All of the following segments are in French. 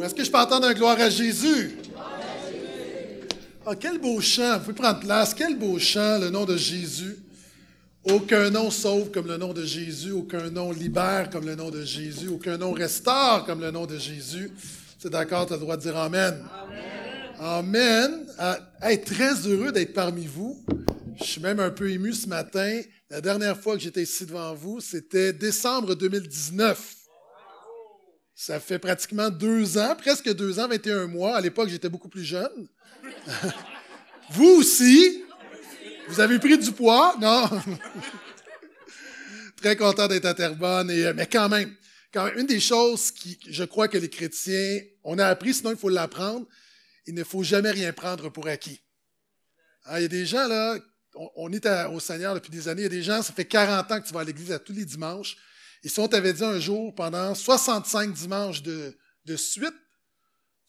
Est-ce que je peux entendre un gloire à Jésus? Ah, quel beau chant. Vous pouvez prendre place. Quel beau chant, le nom de Jésus. Aucun nom sauve comme le nom de Jésus. Aucun nom libère comme le nom de Jésus. Aucun nom restaure comme le nom de Jésus. C'est d'accord, tu as le droit de dire Amen. Amen. Amen. très heureux d'être parmi vous. Je suis même un peu ému ce matin. La dernière fois que j'étais ici devant vous, c'était décembre 2019. Ça fait pratiquement deux ans, presque deux ans, 21 mois. À l'époque, j'étais beaucoup plus jeune. vous aussi? Vous avez pris du poids, non? Très content d'être à Terrebonne, euh, mais quand même, quand une des choses qui, je crois que les chrétiens, on a appris, sinon il faut l'apprendre, il ne faut jamais rien prendre pour acquis. Ah, il y a des gens, là, on, est au Seigneur depuis des années, il y a des gens, ça fait 40 ans que tu vas à l'église à tous les dimanches, et si on t'avait dit un jour, pendant 65 dimanches de, suite,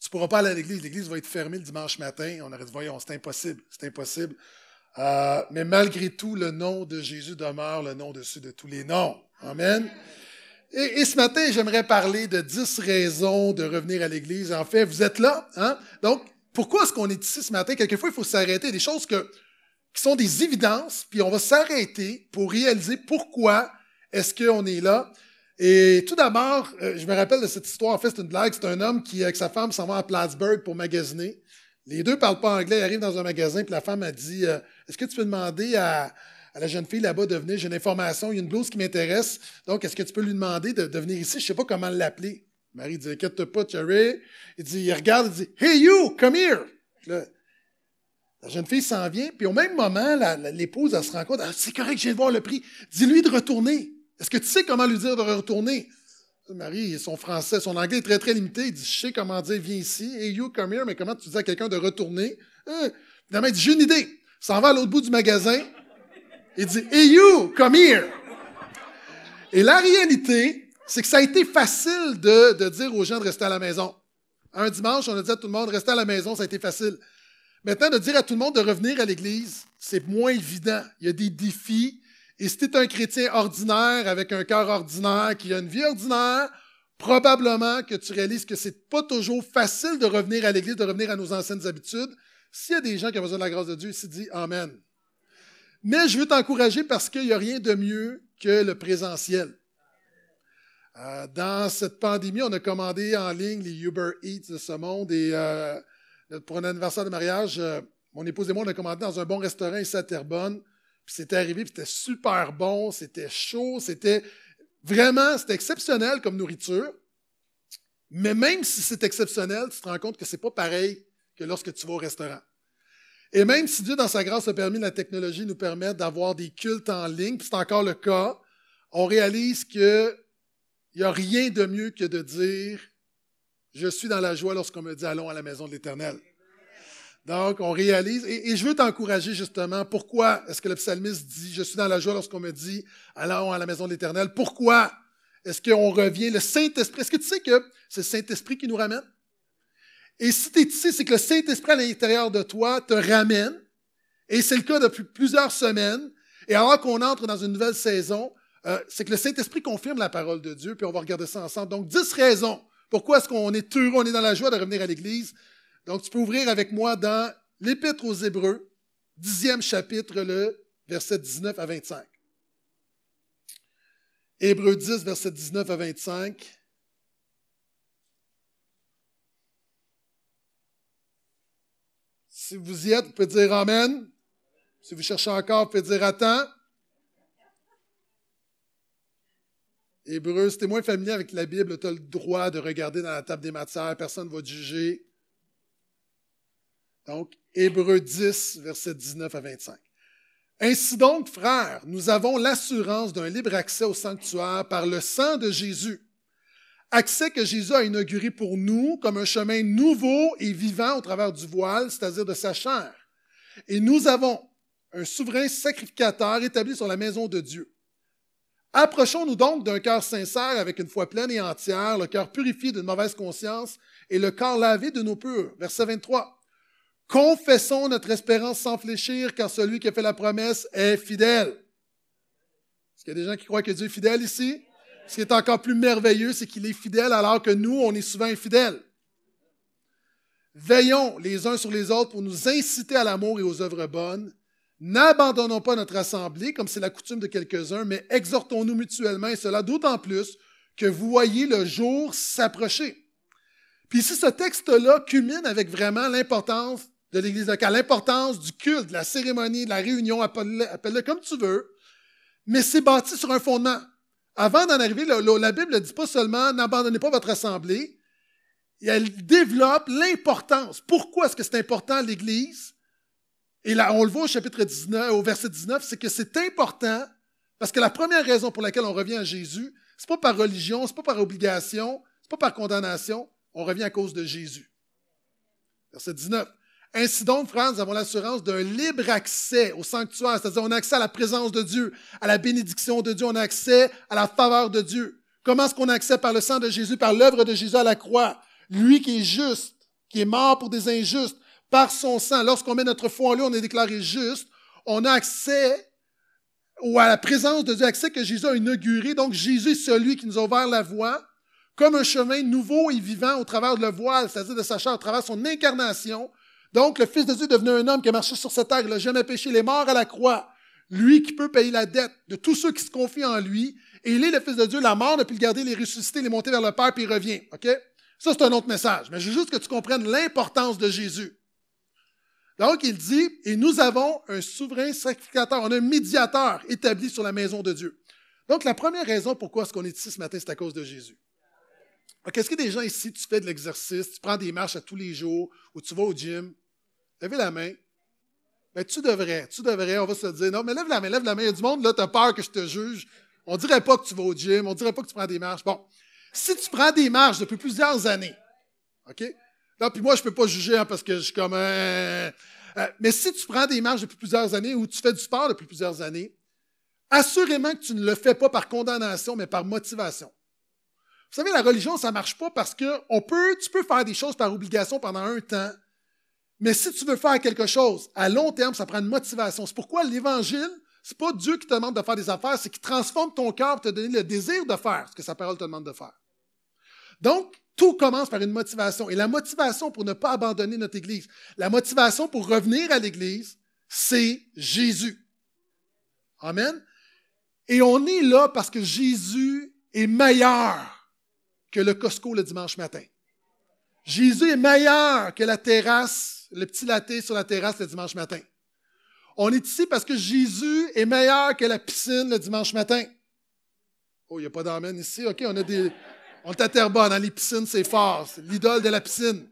tu ne pourras pas aller à l'église, l'église va être fermée le dimanche matin, on aurait dit, voyons, c'est impossible, c'est impossible. Euh, mais malgré tout, le nom de Jésus demeure le nom dessus de tous les noms. Amen. Et, ce matin, j'aimerais parler de dix raisons de revenir à l'Église. En fait, vous êtes là. Hein? Donc, pourquoi est-ce qu'on est ici ce matin? Quelquefois, il faut s'arrêter. Des choses que, qui sont des évidences, puis on va s'arrêter pour réaliser pourquoi est-ce qu'on est là? Et tout d'abord, euh, je me rappelle de cette histoire. En fait, c'est une blague. C'est un homme qui, avec sa femme, s'en va à Plattsburgh pour magasiner. Les deux parlent pas anglais. Ils arrivent dans un magasin, puis la femme a dit euh, Est-ce que tu peux demander à, la jeune fille là-bas de venir? J'ai une information, il y a une blouse qui m'intéresse. Donc, est-ce que tu peux lui demander de, venir ici? Je ne sais pas comment l'appeler. Marie dit Inquiète pas, Cherry. Il dit Il regarde, il dit Hey, you, come here. la jeune fille s'en vient, puis au même moment, l'épouse, elle se rend compte ah, C'est correct, je viens de voir le prix. Dis-lui de retourner. Est-ce que tu sais comment lui dire de retourner? Marie, son français, son anglais est très, très limité. Il dit, je sais comment dire, viens ici. Hey, you, come here. Mais comment tu dis à quelqu'un de retourner? Hein? Finalement, il dit, j'ai une idée. Il s'en va à l'autre bout du magasin. Il dit, hey, you, come here. Et la réalité, c'est que ça a été facile de, de, dire aux gens de rester à la maison. Un dimanche, on a dit à tout le monde, rester à la maison, ça a été facile. Maintenant, de dire à tout le monde de revenir à l'église, c'est moins évident. Il y a des défis, et si tu es un chrétien ordinaire, avec un cœur ordinaire, qui a une vie ordinaire, probablement que tu réalises que c'est pas toujours facile de revenir à l'Église, de revenir à nos anciennes habitudes. S'il y a des gens qui ont besoin de la grâce de Dieu, ici dit Amen. Mais je veux t'encourager parce qu'il n'y a rien de mieux que le présentiel. Euh, dans cette pandémie, on a commandé en ligne les Uber Eats de ce monde et euh, pour un anniversaire de mariage, euh, mon épouse et moi, on a commandé dans un bon restaurant ici à Terrebonne. Puis c'était arrivé, puis c'était super bon, c'était chaud, c'était vraiment, c'était exceptionnel comme nourriture. Mais même si c'est exceptionnel, tu te rends compte que c'est pas pareil que lorsque tu vas au restaurant. Et même si Dieu, dans sa grâce, a permis la technologie nous permettre d'avoir des cultes en ligne, puis c'est encore le cas, on réalise qu'il n'y a rien de mieux que de dire Je suis dans la joie lorsqu'on me dit Allons à la maison de l'Éternel. Donc, on réalise, et, je veux t'encourager justement, pourquoi est-ce que le psalmiste dit, je suis dans la joie lorsqu'on me dit, allons à la maison de l'Éternel. Pourquoi est-ce qu'on revient, le Saint-Esprit, est-ce que tu sais que c'est le Saint-Esprit qui nous ramène? Et si tu es c'est que le Saint-Esprit à l'intérieur de toi te ramène, et c'est le cas depuis plusieurs semaines, et alors qu'on entre dans une nouvelle saison, euh, c'est que le Saint-Esprit confirme la parole de Dieu, puis on va regarder ça ensemble. Donc, dix raisons. Pourquoi est-ce qu'on est heureux, on est dans la joie de revenir à l'Église? Donc, tu peux ouvrir avec moi dans l'Épître aux Hébreux, dixième chapitre, le verset 19 à 25. Hébreux 10, verset 19 à 25. Si vous y êtes, vous pouvez dire Amen. Si vous cherchez encore, vous pouvez dire Attends. Hébreu, si tu es moins familier avec la Bible, tu as le droit de regarder dans la table des matières, personne ne va te juger. Donc, Hébreu 10, versets 19 à 25. Ainsi donc, frères, nous avons l'assurance d'un libre accès au sanctuaire par le sang de Jésus. Accès que Jésus a inauguré pour nous comme un chemin nouveau et vivant au travers du voile, c'est-à-dire de sa chair. Et nous avons un souverain sacrificateur établi sur la maison de Dieu. Approchons-nous donc d'un cœur sincère avec une foi pleine et entière, le cœur purifié d'une mauvaise conscience et le corps lavé de nos purs. Verset 23. Confessons notre espérance sans fléchir, car celui qui a fait la promesse est fidèle. Est-ce qu'il y a des gens qui croient que Dieu est fidèle ici? Ce qui est encore plus merveilleux, c'est qu'il est fidèle alors que nous, on est souvent infidèles. Veillons les uns sur les autres pour nous inciter à l'amour et aux œuvres bonnes. N'abandonnons pas notre assemblée, comme c'est la coutume de quelques-uns, mais exhortons-nous mutuellement, et cela d'autant plus que vous voyez le jour s'approcher. Puis ici, ce texte-là culmine avec vraiment l'importance de l'Église locale, l'importance du culte, de la cérémonie, de la réunion, appelle-le comme tu veux, mais c'est bâti sur un fondement. Avant d'en arriver, la Bible ne dit pas seulement n'abandonnez pas votre assemblée, elle développe l'importance. Pourquoi est-ce que c'est important l'Église? Et là, on le voit au chapitre 19, au verset 19, c'est que c'est important parce que la première raison pour laquelle on revient à Jésus, c'est pas par religion, c'est pas par obligation, c'est pas par condamnation, on revient à cause de Jésus. Verset 19. Ainsi donc, frères, nous avons l'assurance d'un libre accès au sanctuaire, c'est-à-dire on a accès à la présence de Dieu, à la bénédiction de Dieu, on a accès à la faveur de Dieu. Comment est-ce qu'on a accès? Par le sang de Jésus, par l'œuvre de Jésus à la croix? Lui qui est juste, qui est mort pour des injustes, par son sang. Lorsqu'on met notre foi en lui, on est déclaré juste. On a accès ou à la présence de Dieu, accès que Jésus a inauguré. Donc Jésus est celui qui nous a ouvert la voie comme un chemin nouveau et vivant au travers de le voile, c'est-à-dire de sa chair, au travers de son incarnation, donc, le Fils de Dieu est devenu un homme qui a marché sur cette terre, il n'a jamais péché, il est mort à la croix. Lui qui peut payer la dette de tous ceux qui se confient en lui. Et il est le Fils de Dieu, la mort, depuis le garder, ressuscité, il est monté vers le Père, puis il revient. OK? Ça, c'est un autre message. Mais je veux juste que tu comprennes l'importance de Jésus. Donc, il dit, et nous avons un souverain sacrificateur, on a un médiateur établi sur la maison de Dieu. Donc, la première raison pourquoi est-ce qu'on est ici ce matin, c'est à cause de Jésus. Est-ce a des gens ici, tu fais de l'exercice, tu prends des marches à tous les jours, ou tu vas au gym, Levez la main. Mais tu devrais, tu devrais, on va se dire, non, mais lève la main, lève la main. Il y a du monde, là, tu as peur que je te juge. On dirait pas que tu vas au gym, on dirait pas que tu prends des marches. Bon, si tu prends des marches depuis plusieurs années, OK? Là, puis moi, je peux pas juger hein, parce que je suis comme un... Euh, mais si tu prends des marches depuis plusieurs années ou tu fais du sport depuis plusieurs années, assurément que tu ne le fais pas par condamnation, mais par motivation. Vous savez, la religion, ça marche pas parce que on peut, tu peux faire des choses par obligation pendant un temps, mais si tu veux faire quelque chose à long terme, ça prend une motivation. C'est pourquoi l'Évangile, c'est pas Dieu qui te demande de faire des affaires, c'est qu'il transforme ton cœur pour te donner le désir de faire ce que sa parole te demande de faire. Donc, tout commence par une motivation. Et la motivation pour ne pas abandonner notre Église, la motivation pour revenir à l'Église, c'est Jésus. Amen. Et on est là parce que Jésus est meilleur que le Costco le dimanche matin. Jésus est meilleur que la terrasse le petit latte sur la terrasse le dimanche matin. On est ici parce que Jésus est meilleur que la piscine le dimanche matin. Oh, il n'y a pas d'amène ici. OK, on a des. On est. Dans les piscines, c'est fort. C'est l'idole de la piscine.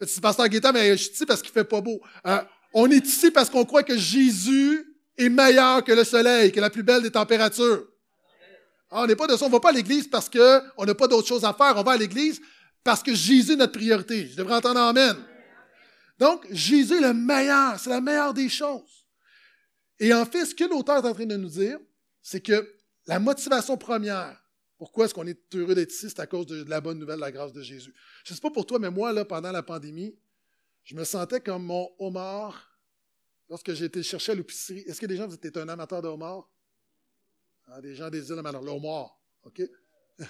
C'est pasteur Guetta, mais je suis ici parce qu'il fait pas beau. Euh, on est ici parce qu'on croit que Jésus est meilleur que le soleil, que la plus belle des températures. Ah, on n'est pas de ça. On ne va pas à l'église parce qu'on n'a pas d'autre chose à faire. On va à l'église parce que Jésus est notre priorité. Je devrais entendre Amen. Donc, Jésus est le meilleur, c'est la meilleure des choses. Et en fait, ce que l'auteur est en train de nous dire, c'est que la motivation première, pourquoi est-ce qu'on est heureux d'être ici, c'est à cause de, la bonne nouvelle, de la grâce de Jésus. Je ne sais pas pour toi, mais moi, là, pendant la pandémie, je me sentais comme mon homard lorsque j'ai été chercher à l'épicerie. Est-ce que des gens, vous êtes un amateur de homard? Ah, des gens des îles, alors le OK?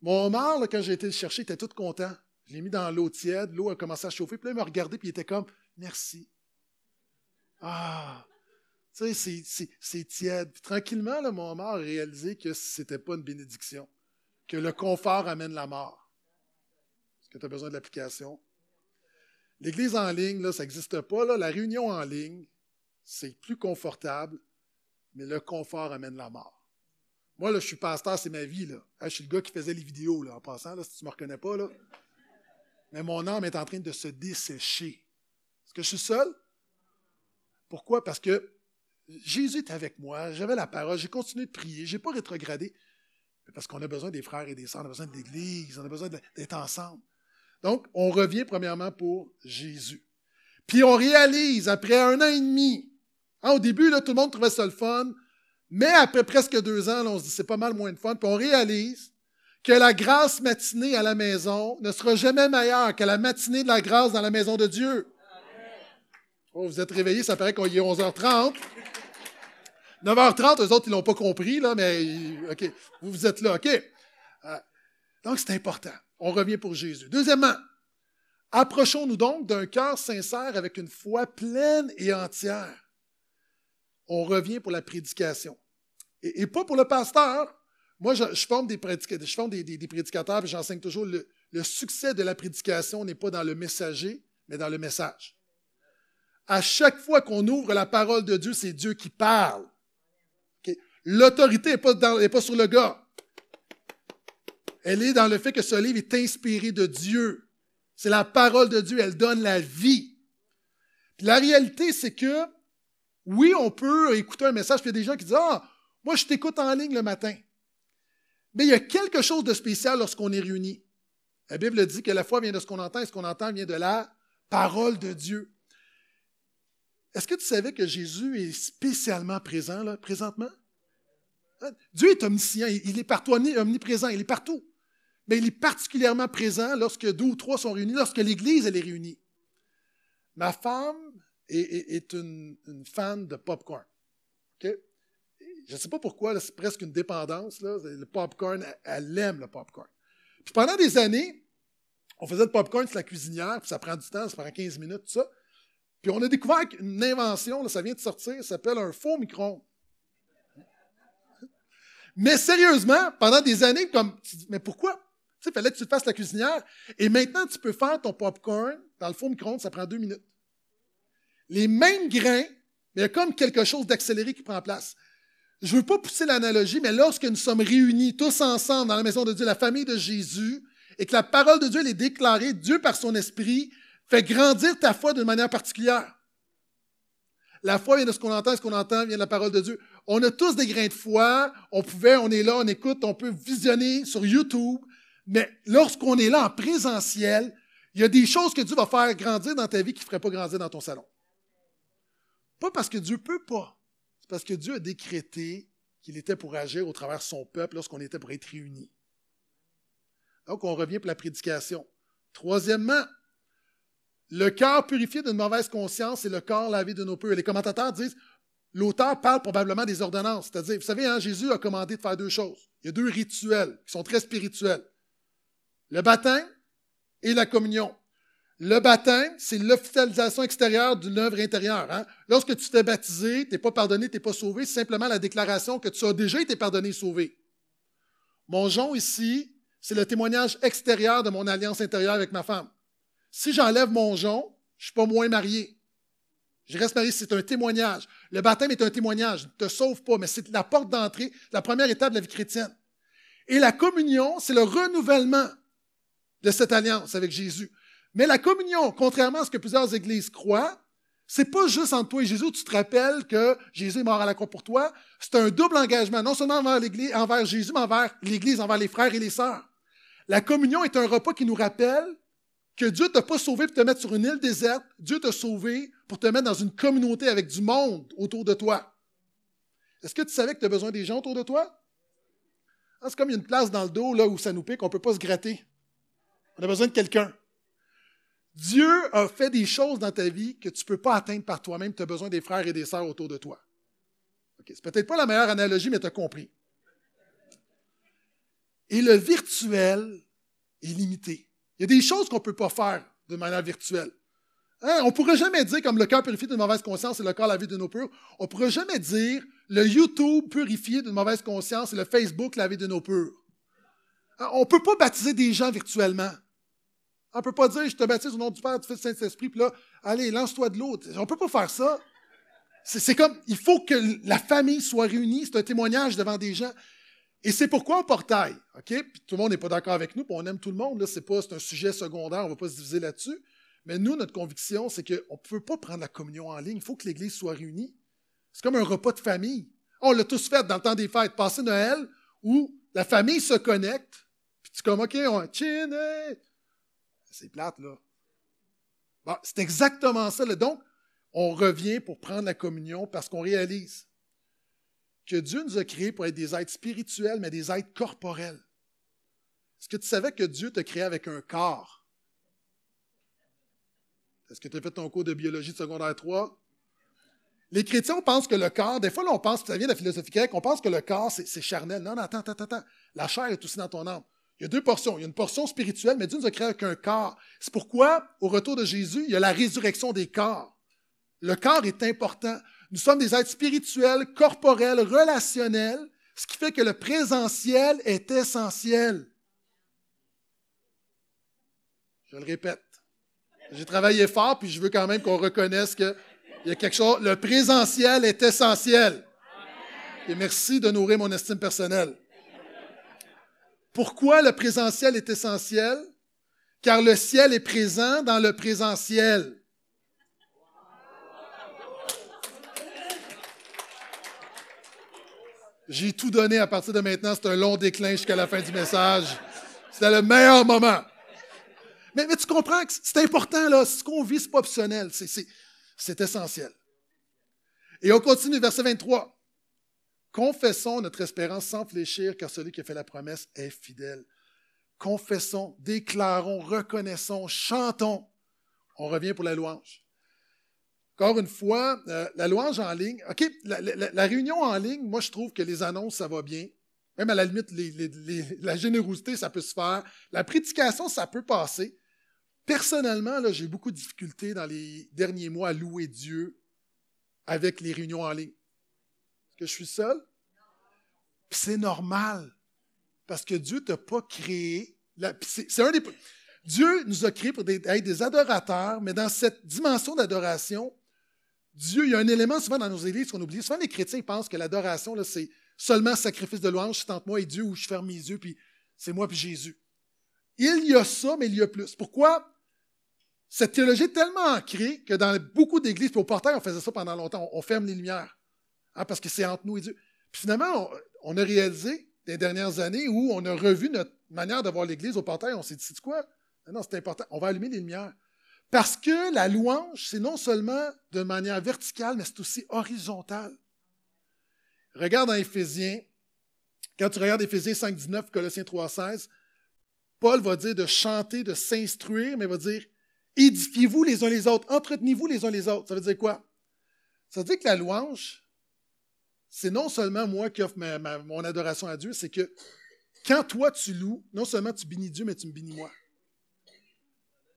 mon homard, quand j'ai été le chercher, était tout content. Je l'ai mis dans l'eau tiède, l'eau a commencé à chauffer, puis là, il m'a regardé, puis il était comme Merci. Ah, tu sais, c'est tiède. Puis tranquillement, là, mon mort a réalisé que ce n'était pas une bénédiction, que le confort amène la mort. Est-ce que tu as besoin de l'application? L'église en ligne, là, ça n'existe pas. Là. La réunion en ligne, c'est plus confortable, mais le confort amène la mort. Moi, là, je suis pasteur, c'est ma vie. Là. je suis le gars qui faisait les vidéos, là, en passant, là, si tu ne me reconnais pas. Là mais mon âme est en train de se dessécher. Est-ce que je suis seul? Pourquoi? Parce que Jésus est avec moi, j'avais la parole, j'ai continué de prier, je n'ai pas rétrogradé. Parce qu'on a besoin des frères et des sœurs, on a besoin de l'Église, on a besoin d'être ensemble. Donc, on revient premièrement pour Jésus. Puis on réalise, après un an et demi, hein, au début, tout le monde trouvait ça le fun, mais après presque deux ans, on se dit c'est pas mal moins de fun, puis on réalise que la grâce matinée à la maison ne sera jamais meilleure que la matinée de la grâce dans la maison de Dieu. Oh, vous êtes réveillés, ça paraît qu'il est 11h30. 9h30, eux autres, ils l'ont pas compris, là, mais OK, vous, vous êtes là, OK. Euh, donc, c'est important. On revient pour Jésus. Deuxièmement, Approchons-nous donc d'un cœur sincère avec une foi pleine et entière. On revient pour la prédication. Et, pas pour le pasteur. Moi, je, forme, des, prédicateurs, je prédicateurs et j'enseigne toujours le, succès de la prédication n'est pas dans le messager, mais dans le message. À chaque fois qu'on ouvre la parole de Dieu, c'est Dieu qui parle. L'autorité n'est pas, pas sur le gars. Elle est dans le fait que ce livre est inspiré de Dieu. C'est la parole de Dieu, elle donne la vie. la réalité, c'est que, oui, on peut écouter un message, puis il y a des gens qui disent, ah, moi, je t'écoute en ligne le matin. Mais il y a quelque chose de spécial lorsqu'on est réunis. La Bible dit que la foi vient de ce qu'on entend et ce qu'on entend vient de la parole de Dieu. Est-ce que tu savais que Jésus est spécialement présent là, présentement? Hein? Dieu est omniscient, il est partout, omniprésent, il est partout. Mais il est particulièrement présent lorsque deux ou trois sont réunis, lorsque l'Église elle est réunie. Ma femme est, une, fan de popcorn. Je ne sais pas pourquoi, c'est presque une dépendance. Le popcorn, elle, aime le popcorn. Puis pendant des années, on faisait le popcorn sur la cuisinière, puis ça prend du temps, ça prend 15 minutes, tout ça. Puis on a découvert qu'une invention, ça vient de sortir, ça s'appelle un faux micro-ondes. Mais sérieusement, pendant des années, comme, mais pourquoi? Tu sais, fallait que tu fasses la cuisinière. Et maintenant, tu peux faire ton popcorn dans le faux micro-ondes, ça prend deux minutes. Les mêmes grains, mais il y a comme quelque chose d'accéléré qui prend place. Je ne veux pas pousser l'analogie, mais lorsque nous sommes réunis tous ensemble dans la maison de Dieu, la famille de Jésus, et que la parole de Dieu est déclarée, Dieu par son esprit fait grandir ta foi d'une manière particulière. La foi vient de ce qu'on entend, ce qu'on entend vient de la parole de Dieu. On a tous des grains de foi. On pouvait, on est là, on écoute, on peut visionner sur YouTube. Mais lorsqu'on est là en présentiel, il y a des choses que Dieu va faire grandir dans ta vie qui ne feraient pas grandir dans ton salon. Pas parce que Dieu peut pas. Parce que Dieu a décrété qu'il était pour agir au travers de son peuple lorsqu'on était pour être réunis. Donc, on revient pour la prédication. Troisièmement, le cœur purifié d'une mauvaise conscience et le corps lavé de nos peurs. Les commentateurs disent l'auteur parle probablement des ordonnances. C'est-à-dire, vous savez, hein, Jésus a commandé de faire deux choses. Il y a deux rituels qui sont très spirituels. Le baptême et la communion. Le baptême, c'est l'officialisation extérieure d'une œuvre intérieure. Hein. Lorsque tu t'es baptisé, tu n'es pas pardonné, tu n'es pas sauvé, c'est simplement la déclaration que tu as déjà été pardonné et sauvé. Mon jon ici, c'est le témoignage extérieur de mon alliance intérieure avec ma femme. Si j'enlève mon jon, je ne suis pas moins marié. Je reste marié, c'est un témoignage. Le baptême est un témoignage, ne te sauve pas, mais c'est la porte d'entrée, la première étape de la vie chrétienne. Et la communion, c'est le renouvellement de cette alliance avec Jésus. Mais la communion, contrairement à ce que plusieurs églises croient, c'est pas juste entre toi et Jésus, tu te rappelles que Jésus est mort à la croix pour toi. C'est un double engagement, non seulement envers, l'Église, envers Jésus, mais envers l'Église, envers les frères et les sœurs. La communion est un repas qui nous rappelle que Dieu t'a pas sauvé pour te mettre sur une île déserte, Dieu t'a sauvé pour te mettre dans une communauté avec du monde autour de toi. Est-ce que tu savais que tu as besoin des gens autour de toi? Ah, c'est comme il y a une place dans le dos là où ça nous pique, on ne peut pas se gratter. On a besoin de quelqu'un. Dieu a fait des choses dans ta vie que tu ne peux pas atteindre par toi-même. Tu as besoin des frères et des sœurs autour de toi. Ce c'est peut-être pas la meilleure analogie, mais tu as compris. Et le virtuel est limité. Il y a des choses qu'on ne peut pas faire de manière virtuelle. Hein? On ne pourrait jamais dire, comme le cœur purifié d'une mauvaise conscience et le corps lavé de nos purs, on ne pourrait jamais dire le YouTube purifié d'une mauvaise conscience et le Facebook lavé de nos purs. Hein? On ne peut pas baptiser des gens virtuellement. On ne peut pas dire, je te baptise au nom du Père, du Fils, du Saint-Esprit, puis là, allez, lance-toi de l'autre. On ne peut pas faire ça. C'est comme, il faut que la famille soit réunie, c'est un témoignage devant des gens. Et c'est pourquoi on portail, OK? Puis tout le monde n'est pas d'accord avec nous, puis on aime tout le monde, là, c'est pas, c'est un sujet secondaire, on ne va pas se diviser là-dessus. Mais nous, notre conviction, c'est qu'on ne peut pas prendre la communion en ligne, il faut que l'Église soit réunie. C'est comme un repas de famille. On l'a tous fait dans le temps des fêtes, passer Noël, où la famille se connecte, puis tu es comme, OK, on chin, c'est plate, là. C'est exactement ça. Donc, on revient pour prendre la communion parce qu'on réalise que Dieu nous a créés pour être des êtres spirituels, mais des êtres corporels. Est-ce que tu savais que Dieu t'a créé avec un corps? Est-ce que tu as fait ton cours de biologie de secondaire 3? Les chrétiens pensent que le corps, des fois, on pense, ça vient de la philosophie grecque, on pense que le corps, c'est charnel. Non, non, attends, attends, attends. La chair est aussi dans ton âme. Il y a deux portions. Il y a une portion spirituelle, mais Dieu nous a créé avec un corps. C'est pourquoi, au retour de Jésus, il y a la résurrection des corps. Le corps est important. Nous sommes des êtres spirituels, corporels, relationnels, ce qui fait que le présentiel est essentiel. Je le répète. J'ai travaillé fort, puis je veux quand même qu'on reconnaisse qu'il y a quelque chose. Le présentiel est essentiel. Et merci de nourrir mon estime personnelle. Pourquoi le présentiel est essentiel? Car le ciel est présent dans le présentiel. J'ai tout donné à partir de maintenant. C'est un long déclin jusqu'à la fin du message. C'était le meilleur moment. Mais, tu comprends que c'est important, là. Ce qu'on vit, ce n'est pas optionnel. C'est essentiel. Et on continue, verset 23. Confessons notre espérance sans fléchir, car celui qui a fait la promesse est fidèle. Confessons, déclarons, reconnaissons, chantons. On revient pour la louange. Encore une fois, euh, la louange en ligne. OK, la, réunion en ligne, moi, je trouve que les annonces, ça va bien. Même à la limite, la générosité, ça peut se faire. La prédication, ça peut passer. Personnellement, j'ai beaucoup de difficultés dans les derniers mois à louer Dieu avec les réunions en ligne que je suis seul? c'est normal. Parce que Dieu ne t'a pas créé. C'est un des. Dieu nous a créés pour être des adorateurs, mais dans cette dimension d'adoration, Dieu, il y a un élément souvent dans nos églises qu'on oublie. Souvent, les chrétiens pensent que l'adoration, c'est seulement sacrifice de louange, c'est entre moi et Dieu, où je ferme mes yeux, puis c'est moi puis Jésus. Il y a ça, mais il y a plus. Pourquoi? Cette théologie est tellement ancrée que dans beaucoup d'églises, puis au portail, on faisait ça pendant longtemps, on ferme les lumières. Hein, parce que c'est entre nous et Dieu. Puis finalement, on, a réalisé des dernières années où on a revu notre manière de voir l'Église au portail. On s'est dit, c'est quoi? Non, c'est important. On va allumer les lumières. Parce que la louange, c'est non seulement de manière verticale, mais c'est aussi horizontale. Regarde dans Éphésiens, quand tu regardes Éphésiens 5, 19, Colossiens 3, 16, Paul va dire de chanter, de s'instruire, mais va dire édifiez-vous les uns les autres, entretenez-vous les uns les autres. Ça veut dire quoi? Ça veut dire que la louange, c'est non seulement moi qui offre mon adoration à Dieu, c'est que quand toi tu loues, non seulement tu bénis Dieu, mais tu me bénis moi.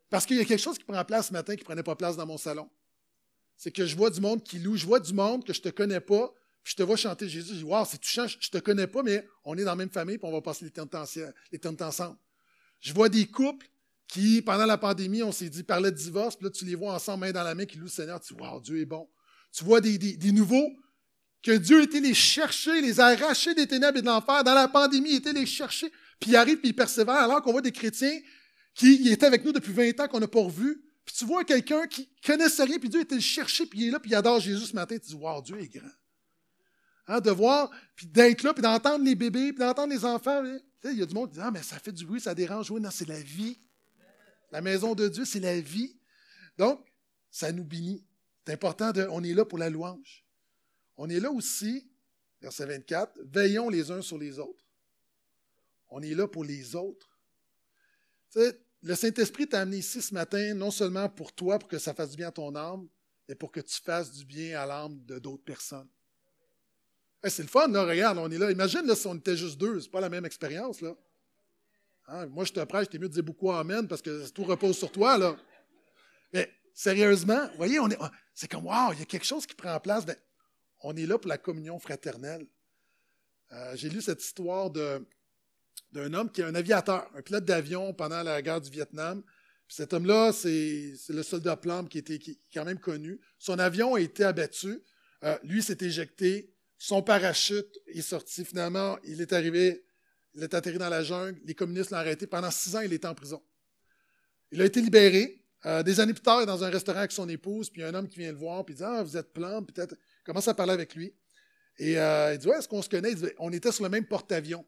Parce qu'il y a quelque chose qui prend place ce matin qui ne prenait pas place dans mon salon. C'est que je vois du monde qui loue, je vois du monde que je ne te connais pas, puis je te vois chanter Jésus. Je dis, wow, c'est touchant, je ne te connais pas, mais on est dans la même famille, puis on va passer l'éternité ensemble. Je vois des couples qui, pendant la pandémie, on s'est dit, parlaient de divorce, puis là, tu les vois ensemble, main dans la main, qui louent le Seigneur. Tu dis, wow, Dieu est bon. Tu vois des nouveaux que Dieu était les chercher, les arracher des ténèbres et de l'enfer. Dans la pandémie, il était les chercher, puis il arrive, puis il persévère, alors qu'on voit des chrétiens qui étaient avec nous depuis 20 ans, qu'on n'a pas revus. Puis tu vois quelqu'un qui connaissait rien, puis Dieu était le chercher, puis il est là, puis il adore Jésus ce matin. Tu dis, wow, Dieu est grand. Hein, de voir, puis d'être là, puis d'entendre les bébés, puis d'entendre les enfants. Il y a du monde qui dit, ah, mais ça fait du bruit, ça dérange. Oui, non, c'est la vie. La maison de Dieu, c'est la vie. Donc, ça nous bénit. C'est important, de, on est là pour la louange. On est là aussi, verset 24, veillons les uns sur les autres. On est là pour les autres. le Saint-Esprit t'a amené ici ce matin, non seulement pour toi, pour que ça fasse du bien à ton âme, mais pour que tu fasses du bien à l'âme de d'autres personnes. c'est le fun, là, regarde, on est là. Imagine si on était juste deux, c'est pas la même expérience. là. Hein, moi, je te prêche, t'es mieux de dire beaucoup Amen parce que tout repose sur toi. là. Mais sérieusement, voyez, est, c'est comme, wow, il y a quelque chose qui prend place. Ben, on est là pour la communion fraternelle. Euh, j'ai lu cette histoire d'un homme qui est un aviateur, un pilote d'avion pendant la guerre du Vietnam. cet homme-là, c'est le soldat Plum qui était quand même connu. Son avion a été abattu. Euh, lui s'est éjecté. Son parachute est sorti. Finalement, il est arrivé, il est atterri dans la jungle. Les communistes l'ont arrêté. Pendant six ans, il était en prison. Il a été libéré. Euh, des années plus tard, il est dans un restaurant avec son épouse, puis il y a un homme qui vient le voir, puis il dit Ah, vous êtes Plum, peut-être commence à parler avec lui. Et euh, il dit Ouais, est-ce qu'on se connaît? On était sur le même porte-avions.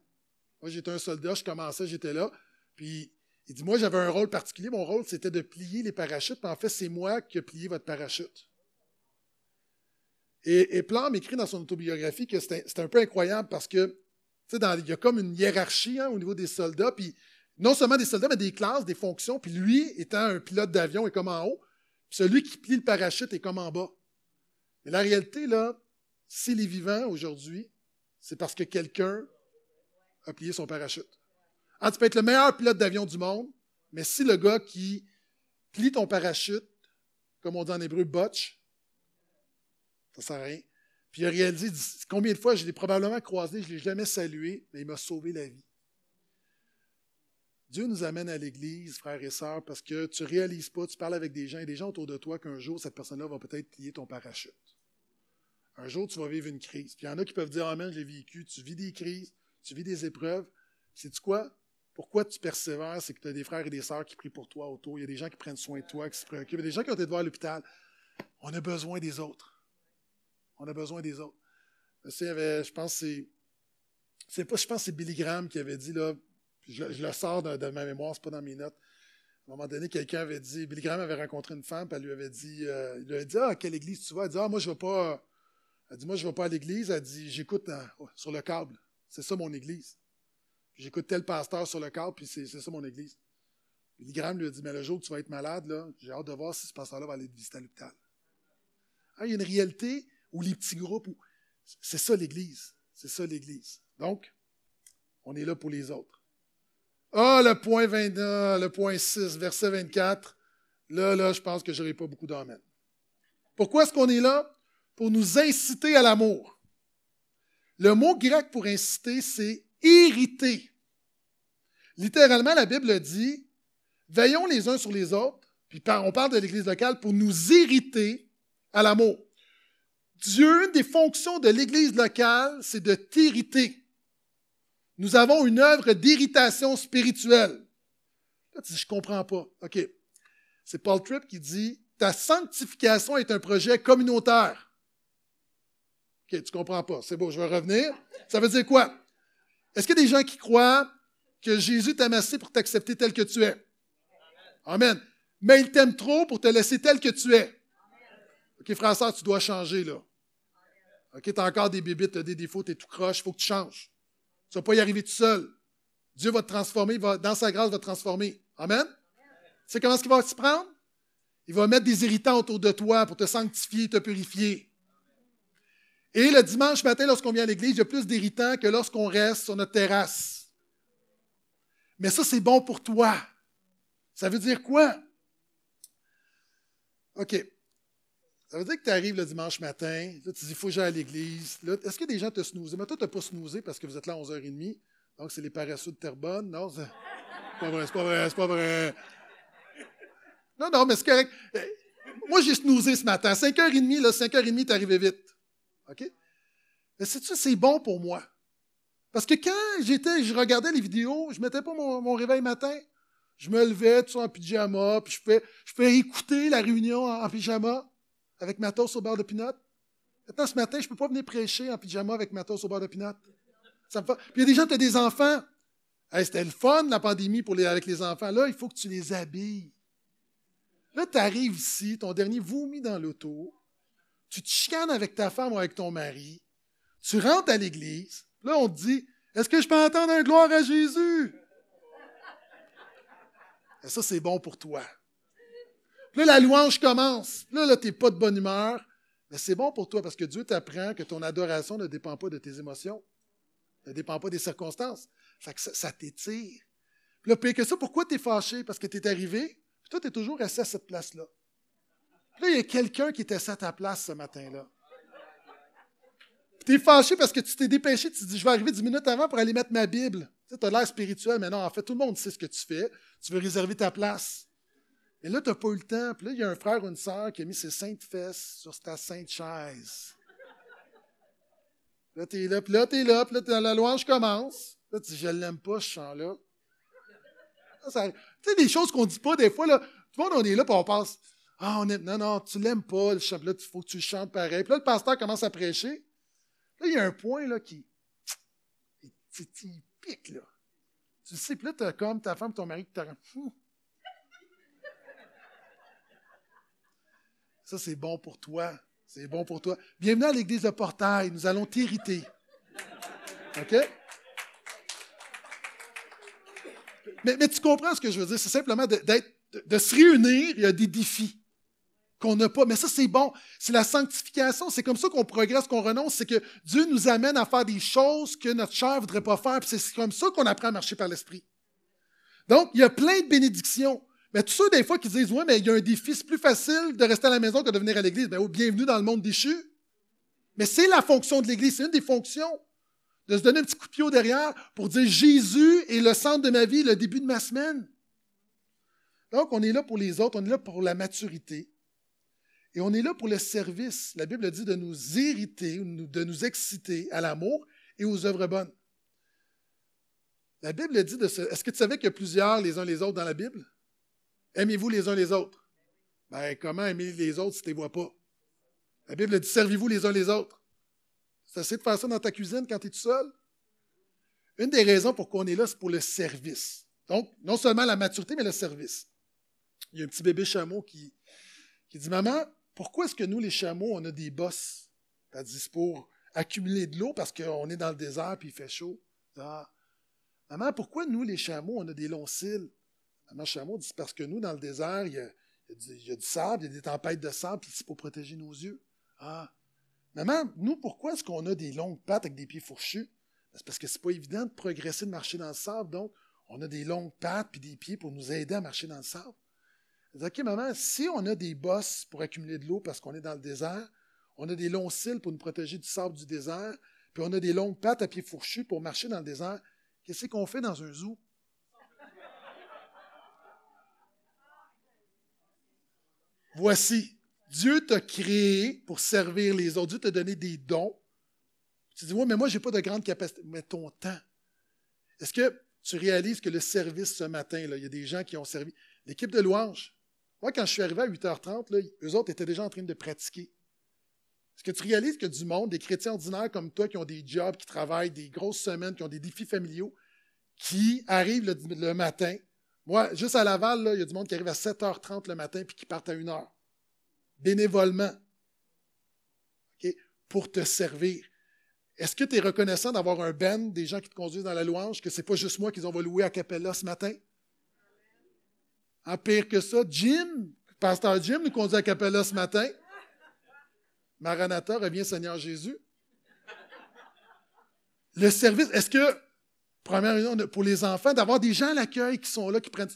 Moi, j'étais un soldat, je commençais, j'étais là. Puis il dit Moi, j'avais un rôle particulier. Mon rôle, c'était de plier les parachutes. Puis en fait, c'est moi qui ai plié votre parachute. Et, et Plan m'écrit dans son autobiographie que c'est un peu incroyable parce que il y a comme une hiérarchie hein, au niveau des soldats. Puis non seulement des soldats, mais des classes, des fonctions. Puis lui, étant un pilote d'avion, est comme en haut. Puis celui qui plie le parachute est comme en bas. Mais la réalité, là, s'il est vivant aujourd'hui, c'est parce que quelqu'un a plié son parachute. Ah, tu peux être le meilleur pilote d'avion du monde, mais si le gars qui plie ton parachute, comme on dit en hébreu, botch, ça ne sert à rien. Puis il a réalisé combien de fois je l'ai probablement croisé, je ne l'ai jamais salué, mais il m'a sauvé la vie. Dieu nous amène à l'Église, frères et sœurs, parce que tu ne réalises pas, tu parles avec des gens et des gens autour de toi qu'un jour, cette personne-là va peut-être plier ton parachute. Un jour, tu vas vivre une crise. Puis il y en a qui peuvent dire Amen, j'ai vécu. Tu vis des crises, tu vis des épreuves. Sais-tu quoi? Pourquoi tu persévères? C'est que tu as des frères et des sœurs qui prient pour toi autour. Il y a des gens qui prennent soin de toi, qui se préoccupent. Il y a des gens qui ont été à l'hôpital. On a besoin des autres. On a besoin des autres. Je, pense que c'est. je pense c'est Billy Graham qui avait dit, là, je, le sors de, ma mémoire, c'est pas dans mes notes. À un moment donné, quelqu'un avait dit, Billy Graham avait rencontré une femme, puis elle lui avait dit, euh, il lui avait dit, ah, quelle église tu vas? Elle dit, ah, moi, je ne vais pas, elle dit, moi, je ne vais pas à l'église. Elle dit, j'écoute sur le câble. C'est ça mon église. J'écoute tel pasteur sur le câble, puis c'est ça mon église. Billy Graham lui a dit, mais le jour où tu vas être malade, là, j'ai hâte de voir si ce pasteur-là va aller te visiter à l'hôpital. Hein, il y a une réalité où les petits groupes, c'est ça l'Église. C'est ça l'Église. Donc, on est là pour les autres. Ah, le point 29, le point 6, verset 24. Là, là, je pense que je n'aurai pas beaucoup d'amen. Pourquoi est-ce qu'on est là? Pour nous inciter à l'amour. Le mot grec pour inciter, c'est irriter. Littéralement, la Bible dit Veillons les uns sur les autres, puis on parle de l'Église locale, pour nous irriter à l'amour. Dieu, une des fonctions de l'Église locale, c'est de t'irriter. Nous avons une œuvre d'irritation spirituelle. Là, tu dis, je comprends pas. OK. C'est Paul Tripp qui dit, ta sanctification est un projet communautaire. OK, tu comprends pas. C'est beau, je vais revenir. Ça veut dire quoi? Est-ce qu'il y a des gens qui croient que Jésus t'a amassé pour t'accepter tel que tu es? Amen. Mais il t'aime trop pour te laisser tel que tu es. OK, frère, tu dois changer, là. OK, tu as encore des bébites, tu as des défauts, tu es tout croche, il faut que tu changes. Tu ne vas pas y arriver tout seul. Dieu va te transformer, va, dans sa grâce, va te transformer. Amen? Tu sais comment est-ce qu'il va s'y prendre? Il va mettre des irritants autour de toi pour te sanctifier, te purifier. Et le dimanche matin, lorsqu'on vient à l'église, il y a plus d'irritants que lorsqu'on reste sur notre terrasse. Mais ça, c'est bon pour toi. Ça veut dire quoi? OK. Ça veut dire que tu arrives le dimanche matin, là, tu dis, il faut que j'aille à l'église. Est-ce que des gens te snoozent? Mais toi, tu n'as pas snoozé parce que vous êtes là à 11h30. Donc, c'est les paresseux de Terrebonne. Non, c'est pas vrai, c'est pas vrai, c'est pas vrai. Non, non, mais c'est correct. Euh, moi, j'ai snoozé ce matin. 5h30, là, 5h30, es arrivé vite. OK? Mais c'est bon pour moi. Parce que quand j'étais, je regardais les vidéos, je ne mettais pas mon, réveil matin. Je me levais, tout en pyjama, puis je pouvais écouter la réunion en pyjama avec ma toast au beurre de pinot. Maintenant, ce matin, je ne peux pas venir prêcher en pyjama avec ma toast au beurre de pinot. Puis il y a des gens qui ont des enfants. C'était le fun, la pandémie, pour les, avec les enfants. Là, il faut que tu les habilles. Là, tu arrives ici, ton dernier vomi dans l'auto. Tu te chicanes avec ta femme ou avec ton mari. Tu rentres à l'église. Là, on te dit Est-ce que je peux entendre un gloire à Jésus? Et ça, c'est bon pour toi là, la louange commence. Là, là tu n'es pas de bonne humeur. Mais c'est bon pour toi parce que Dieu t'apprend que ton adoration ne dépend pas de tes émotions, ne dépend pas des circonstances. ça, ça t'étire. Puis là, pire que ça, pourquoi tu es fâché? Parce que tu es arrivé, puis toi, tu es toujours assis à cette place-là. Là, il y a quelqu'un qui assis à ta place ce matin-là. Tu es fâché parce que tu t'es dépêché, tu te dis, je vais arriver dix minutes avant pour aller mettre ma Bible. Tu as l'air spirituel, mais non, en fait, tout le monde sait ce que tu fais. Tu veux réserver ta place. Et là, tu n'as pas eu le temps. Puis là, il y a un frère ou une sœur qui a mis ses saintes fesses sur ta sainte chaise. Là, tu es là, puis là, tu es là, puis là, la louange commence. Là, tu dis, je l'aime pas, ce chant-là. Tu sais, des choses qu'on dit pas des fois, là. Tout le monde, on est là, puis on pense, ah, non, non, tu l'aimes pas, le chant, là, il faut que tu le chantes pareil. Puis là, le pasteur commence à prêcher. Là, il y a un point, là, qui, il, pique, là. Tu sais, puis là, tu as comme ta femme, ton mari qui t'a Ça, c'est bon pour toi. C'est bon pour toi. Bienvenue à l'église de Portail. Nous allons t'irriter. OK? Mais, tu comprends ce que je veux dire? C'est simplement de, de se réunir. Il y a des défis qu'on n'a pas. Mais ça, c'est bon. C'est la sanctification. C'est comme ça qu'on progresse, qu'on renonce. C'est que Dieu nous amène à faire des choses que notre chair ne voudrait pas faire. c'est comme ça qu'on apprend à marcher par l'esprit. Donc, il y a plein de bénédictions. Mais tous ceux, des fois, qui disent, oui, mais il y a un défi, c'est plus facile de rester à la maison que de venir à l'Église. Bien, bienvenue dans le monde déchu. Mais c'est la fonction de l'Église, c'est une des fonctions. De se donner un petit coup de pied au derrière pour dire Jésus est le centre de ma vie, le début de ma semaine. Donc, on est là pour les autres, on est là pour la maturité. Et on est là pour le service. La Bible dit de nous irriter, de nous exciter à l'amour et aux œuvres bonnes. La Bible dit de se... Est-ce que tu savais qu'il y a plusieurs les uns les autres dans la Bible? Aimez-vous les uns les autres? Ben, comment aimer les autres si tu ne les vois pas? La Bible dit servez-vous les uns les autres. C'est assez de faire ça dans ta cuisine quand tu es tout seul? Une des raisons pour qu'on est là, c'est pour le service. Donc, non seulement la maturité, mais le service. Il y a un petit bébé chameau qui, qui dit Maman, pourquoi est-ce que nous, les chameaux, on a des bosses? Dit pour accumuler de l'eau parce qu'on est dans le désert et il fait chaud? Ah. Maman, pourquoi nous, les chameaux, on a des longs cils? Maman chameau dit parce que nous, dans le désert, il y, a, du, sable, il y a des tempêtes de sable, puis c'est pour protéger nos yeux. Ah. Maman, nous, pourquoi est-ce qu'on a des longues pattes avec des pieds fourchus? C'est parce que c'est pas évident de progresser, de marcher dans le sable, donc on a des longues pattes puis des pieds pour nous aider à marcher dans le sable. OK, maman, si on a des bosses pour accumuler de l'eau parce qu'on est dans le désert, on a des longs cils pour nous protéger du sable du désert, puis on a des longues pattes à pieds fourchus pour marcher dans le désert, qu'est-ce qu'on fait dans un zoo? Voici, Dieu t'a créé pour servir les autres. Dieu t'a donné des dons. Tu dis, oui, mais moi, je n'ai pas de grande capacité. Mais ton temps. Est-ce que tu réalises que le service ce matin, il y a des gens qui ont servi. L'équipe de louange, moi, quand je suis arrivé à 8h30, là, eux autres étaient déjà en train de pratiquer. Est-ce que tu réalises que du monde, des chrétiens ordinaires comme toi, qui ont des jobs, qui travaillent des grosses semaines, qui ont des défis familiaux, qui arrivent le, matin? Moi, juste à Laval, il y a du monde qui arrive à 7h30 le matin puis qui partent à 1h. Bénévolement. Pour te servir. Est-ce que tu es reconnaissant d'avoir un ben, des gens qui te conduisent dans la louange, que ce n'est pas juste moi qu'ils ont louer à Capella ce matin? En pire que ça, Jim, pasteur Jim nous conduit à Capella ce matin. Maranatha, revient Seigneur Jésus. Le service, est-ce que, première raison, pour les enfants, d'avoir des gens à l'accueil qui sont là, qui prennent.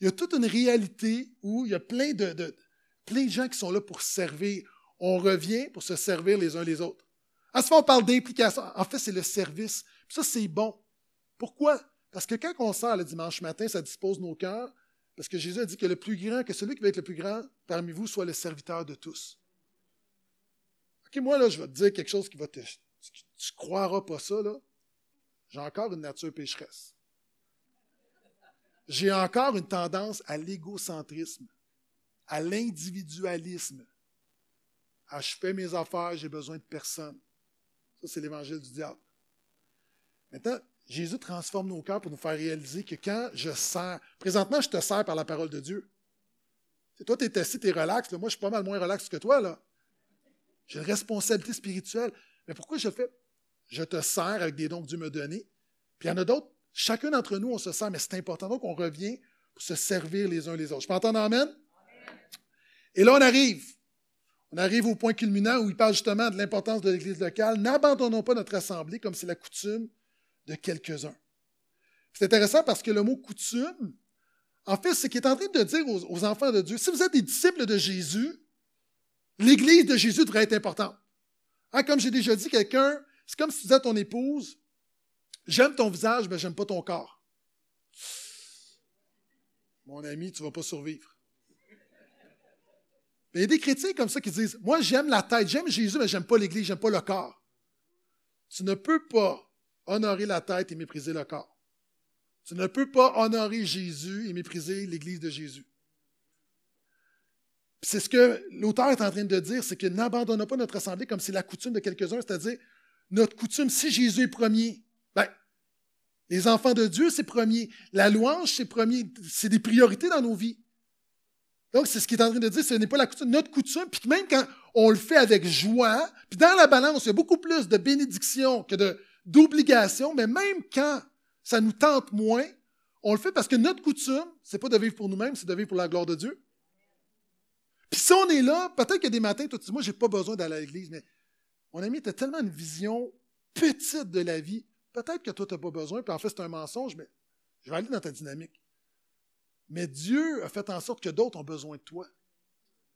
Il y a toute une réalité où il y a plein de, plein de gens qui sont là pour servir. On revient pour se servir les uns les autres. À ce moment, on parle d'implication. En fait, c'est le service. ça, c'est bon. Pourquoi? Parce que quand on sort le dimanche matin, ça dispose nos cœurs. Parce que Jésus a dit que le plus grand, que celui qui va être le plus grand parmi vous soit le serviteur de tous. OK, moi, là, je vais te dire quelque chose qui va te. Tu ne croiras pas ça, là. J'ai encore une nature pécheresse. J'ai encore une tendance à l'égocentrisme, à l'individualisme. À je fais mes affaires, j'ai besoin de personne. Ça, c'est l'évangile du diable. Maintenant, Jésus transforme nos cœurs pour nous faire réaliser que quand je sers, présentement, je te sers par la parole de Dieu. Toi, tu es assis, tu es relax. Moi, je suis pas mal moins relax que toi. là. J'ai une responsabilité spirituelle. Mais pourquoi je fais? Je te sers avec des dons que Dieu m'a donnés. Puis il y en a d'autres. Chacun d'entre nous, on se sert, mais c'est important. Donc, on revient pour se servir les uns les autres. Je peux entendre Amen? Et là, on arrive. On arrive au point culminant où il parle justement de l'importance de l'Église locale. N'abandonnons pas notre assemblée comme c'est la coutume de quelques-uns. C'est intéressant parce que le mot coutume, en fait, c'est qu'il est en train de dire aux, enfants de Dieu, si vous êtes des disciples de Jésus, l'Église de Jésus devrait être importante. Hein, comme j'ai déjà dit, quelqu'un, c'est comme si tu disais à ton épouse, j'aime ton visage, mais j'aime pas ton corps. Mon ami, tu ne vas pas survivre. Mais il y a des chrétiens comme ça qui disent, moi j'aime la tête, j'aime Jésus, mais j'aime pas l'Église, j'aime pas le corps. Tu ne peux pas honorer la tête et mépriser le corps. Tu ne peux pas honorer Jésus et mépriser l'Église de Jésus. C'est ce que l'auteur est en train de dire, c'est que n'abandonnons pas notre assemblée comme c'est la coutume de quelques-uns, c'est-à-dire notre coutume, si Jésus est premier, ben, les enfants de Dieu, c'est premier. La louange, c'est premier. C'est des priorités dans nos vies. Donc, c'est ce qu'il est en train de dire, ce n'est pas la coutume, notre coutume, puis même quand on le fait avec joie, puis dans la balance, il y a beaucoup plus de bénédictions que de, d'obligation, mais même quand ça nous tente moins, on le fait parce que notre coutume, c'est pas de vivre pour nous-mêmes, c'est de vivre pour la gloire de Dieu. Puis si on est là, peut-être qu'il des matins, toi tu dis, moi, j'ai pas besoin d'aller à l'église, mais mon ami, tu as tellement une vision petite de la vie. Peut-être que toi, tu n'as pas besoin, puis en fait, c'est un mensonge, mais je vais aller dans ta dynamique. Mais Dieu a fait en sorte que d'autres ont besoin de toi.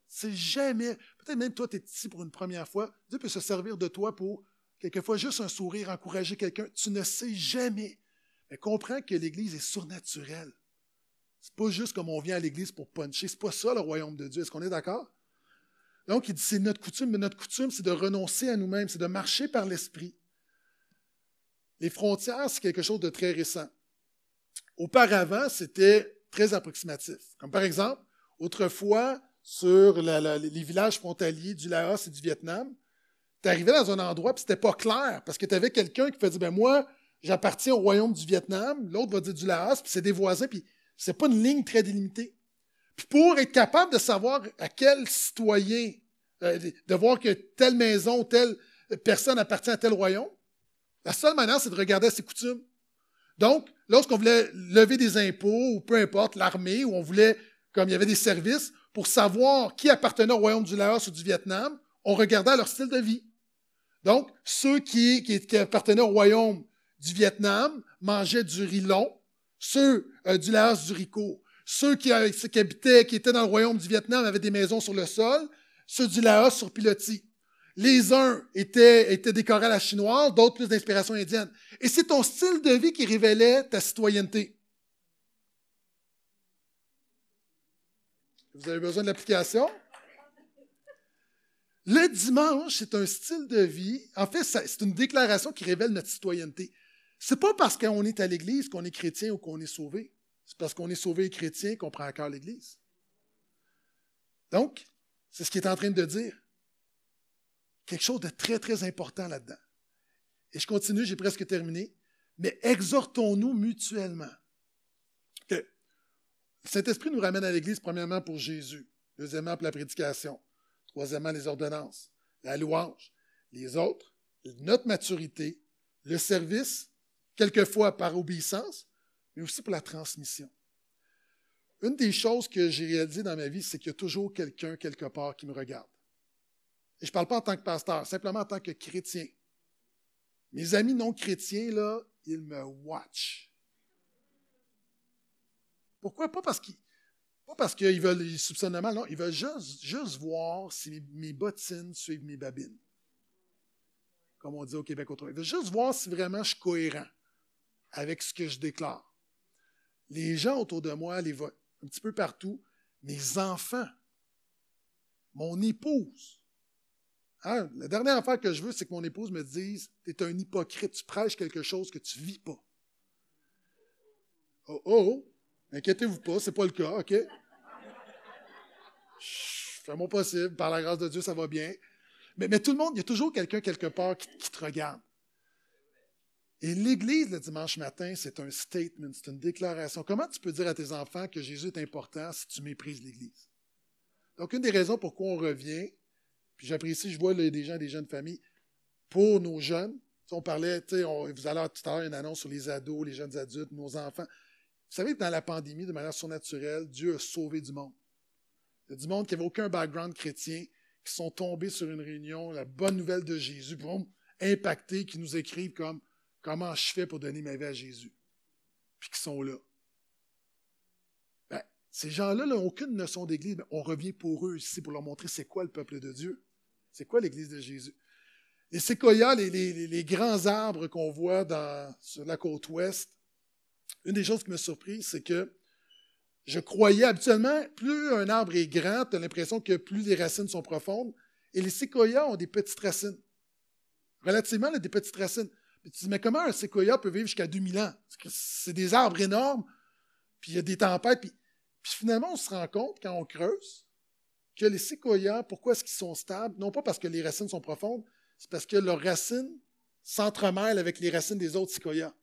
C'est jamais, peut-être même toi, tu es ici pour une première fois, Dieu peut se servir de toi pour, quelquefois, juste un sourire, encourager quelqu'un. Tu ne sais jamais. Mais comprends que l'Église est surnaturelle. C'est pas juste comme on vient à l'Église pour puncher. C'est pas ça le royaume de Dieu. Est-ce qu'on est, d'accord? Donc, il dit, c'est notre coutume, mais notre coutume, c'est de renoncer à nous-mêmes, c'est de marcher par l'Esprit. Les frontières, c'est quelque chose de très récent. Auparavant, c'était très approximatif. Comme par exemple, autrefois, sur les villages frontaliers du Laos et du Vietnam, tu arrivais dans un endroit et c'était pas clair parce que tu avais quelqu'un qui faisait ben moi, j'appartiens au royaume du Vietnam, l'autre va dire du Laos, puis c'est des voisins, puis c'est pas une ligne très délimitée. Puis pour être capable de savoir à quel citoyen, euh, de voir que telle maison, telle personne appartient à tel royaume, la seule manière, c'est de regarder ses coutumes. Donc, lorsqu'on voulait lever des impôts, ou peu importe, l'armée, ou on voulait, comme il y avait des services, pour savoir qui appartenait au royaume du Laos ou du Vietnam, on regardait leur style de vie. Donc, ceux qui, appartenaient au royaume du Vietnam mangeaient du riz long, ceux euh, du Laos du riz court. Ceux qui, euh, qui, habitaient, qui étaient dans le royaume du Vietnam avaient des maisons sur le sol, ceux du Laos sur pilotis. Les uns étaient, étaient décorés à la chinoise, d'autres plus d'inspiration indienne. Et c'est ton style de vie qui révélait ta citoyenneté. Vous avez besoin de l'application? Le dimanche, c'est un style de vie. En fait, c'est une déclaration qui révèle notre citoyenneté. C'est pas parce qu'on est à l'Église qu'on est chrétien ou qu'on est sauvé. C'est parce qu'on est sauvé et chrétien qu'on prend à cœur l'Église. Donc, c'est ce qu'il est en train de dire quelque chose de très, très important là-dedans. Et je continue, j'ai presque terminé. Mais exhortons-nous mutuellement. Le Saint-Esprit nous ramène à l'Église, premièrement pour Jésus, deuxièmement pour la prédication, troisièmement les ordonnances, la louange, les autres, notre maturité, le service, quelquefois par obéissance, mais aussi pour la transmission. Une des choses que j'ai réalisées dans ma vie, c'est qu'il y a toujours quelqu'un quelque part qui me regarde. Et je ne parle pas en tant que pasteur, simplement en tant que chrétien. Mes amis non chrétiens, là, ils me watch. Pourquoi? Pas parce qu'ils pas parce qu'ils veulent ils mal, non. Ils veulent juste, juste voir si mes, bottines suivent mes babines. Comme on dit au Québec autrement. Ils veulent juste voir si vraiment je suis cohérent avec ce que je déclare. Les gens autour de moi, les un petit peu partout, mes enfants, mon épouse, Hein? La dernière affaire que je veux, c'est que mon épouse me dise Tu es un hypocrite, tu prêches quelque chose que tu ne vis pas. Oh, oh, oh. Inquiétez-vous pas, ce n'est pas le cas, OK? fais mon possible, par la grâce de Dieu, ça va bien. Mais, mais tout le monde, il y a toujours quelqu'un quelque part qui, qui te regarde. Et l'Église le dimanche matin, c'est un statement, c'est une déclaration. Comment tu peux dire à tes enfants que Jésus est important si tu méprises l'Église? Donc, une des raisons pourquoi on revient, puis j'apprécie, je vois des gens, des jeunes familles. Pour nos jeunes, on parlait, on, vous allez tout à l'heure une annonce sur les ados, les jeunes adultes, nos enfants. Vous savez dans la pandémie, de manière surnaturelle, Dieu a sauvé du monde. Du monde qui n'avait aucun background chrétien, qui sont tombés sur une réunion, la bonne nouvelle de Jésus, boum, impactés, qui nous écrivent comme comment je fais pour donner ma vie à Jésus? Puis qui sont là. Ben, ces gens-là n'ont aucune notion d'Église. on revient pour eux ici pour leur montrer c'est quoi le peuple de Dieu. C'est quoi l'Église de Jésus? Les séquoias, les, grands arbres qu'on voit sur la côte ouest, une des choses qui me surpris, c'est que je croyais habituellement, plus un arbre est grand, tu as l'impression que plus les racines sont profondes, et les séquoias ont des petites racines. Relativement, des petites racines. Mais tu te dis, mais comment un séquoia peut vivre jusqu'à 2000 ans? C'est des arbres énormes, puis il y a des tempêtes, puis finalement, on se rend compte, quand on creuse, que les séquoias, pourquoi est-ce qu'ils sont stables? Non pas parce que les racines sont profondes, c'est parce que leurs racines s'entremêlent avec les racines des autres séquoias.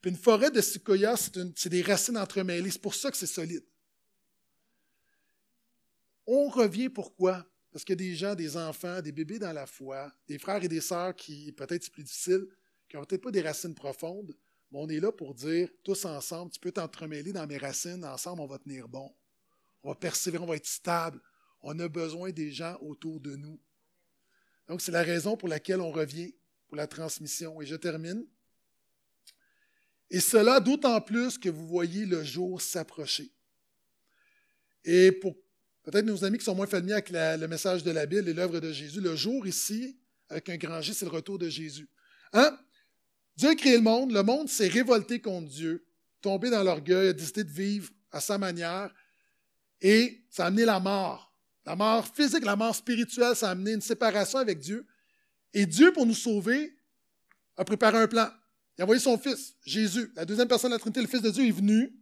Puis une forêt de séquoias, c'est des racines entremêlées. C'est pour ça que c'est solide. On revient pourquoi? Parce qu'il y a des gens, des enfants, des bébés dans la foi, des frères et des sœurs qui, peut-être c'est plus difficile, qui n'ont peut-être pas des racines profondes, mais on est là pour dire, tous ensemble, tu peux t'entremêler dans mes racines, ensemble on va tenir bon. On va persévérer, on va être stable, on a besoin des gens autour de nous. Donc, c'est la raison pour laquelle on revient pour la transmission. Et je termine. Et cela d'autant plus que vous voyez le jour s'approcher. Et pour peut-être nos amis qui sont moins familiers avec le message de la Bible et l'œuvre de Jésus, le jour ici, avec un grand G, c'est le retour de Jésus. Hein? Dieu a créé le monde, le monde s'est révolté contre Dieu, tombé dans l'orgueil, a décidé de vivre à sa manière, et ça a amené la mort. La mort physique, la mort spirituelle, ça a amené une séparation avec Dieu. Et Dieu, pour nous sauver, a préparé un plan. Il a envoyé son Fils, Jésus, la deuxième personne de la Trinité, le Fils de Dieu, est venu,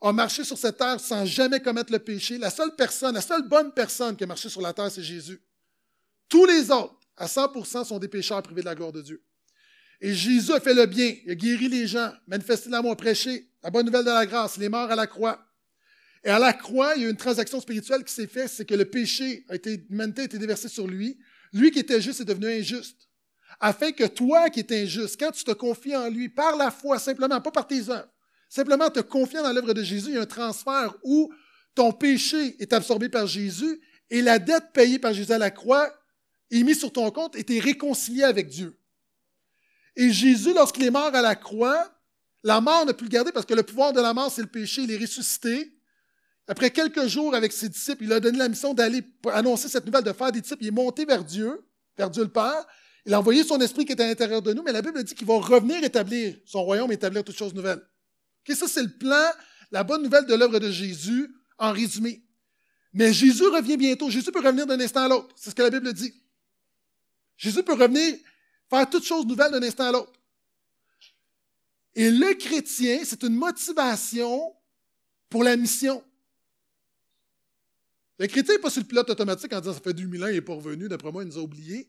a marché sur cette terre sans jamais commettre le péché. La seule personne, la seule bonne personne qui a marché sur la terre, c'est Jésus. Tous les autres, à 100%, sont des pécheurs privés de la gloire de Dieu. Et Jésus a fait le bien, il a guéri les gens, manifesté l'amour, prêché la bonne nouvelle de la grâce, les morts à la croix. Et à la croix, il y a une transaction spirituelle qui s'est faite, c'est que le péché a été, l'humanité a été déversé sur lui. Lui qui était juste est devenu injuste. Afin que toi qui es injuste, quand tu te confies en lui, par la foi, simplement, pas par tes œuvres, simplement te confiant dans l'œuvre de Jésus, il y a un transfert où ton péché est absorbé par Jésus et la dette payée par Jésus à la croix est mise sur ton compte et tu es réconcilié avec Dieu. Et Jésus, lorsqu'il est mort à la croix, la mort n'a pu le garder parce que le pouvoir de la mort, c'est le péché. Il est ressuscité. Après quelques jours avec ses disciples, il a donné la mission d'aller annoncer cette nouvelle, de faire des disciples. Il est monté vers Dieu, vers Dieu le Père. Il a envoyé son esprit qui est à l'intérieur de nous, mais la Bible dit qu'il va revenir établir son royaume et établir toutes choses nouvelles. ça, c'est le plan, la bonne nouvelle de l'œuvre de Jésus en résumé. Mais Jésus revient bientôt. Jésus peut revenir d'un instant à l'autre. C'est ce que la Bible dit. Jésus peut revenir faire toutes choses nouvelles d'un instant à l'autre. Et le chrétien, c'est une motivation pour la mission. Le chrétien n'est pas sur le pilote automatique en disant ça fait 2000 ans, il n'est pas revenu, d'après moi, il nous a oubliés.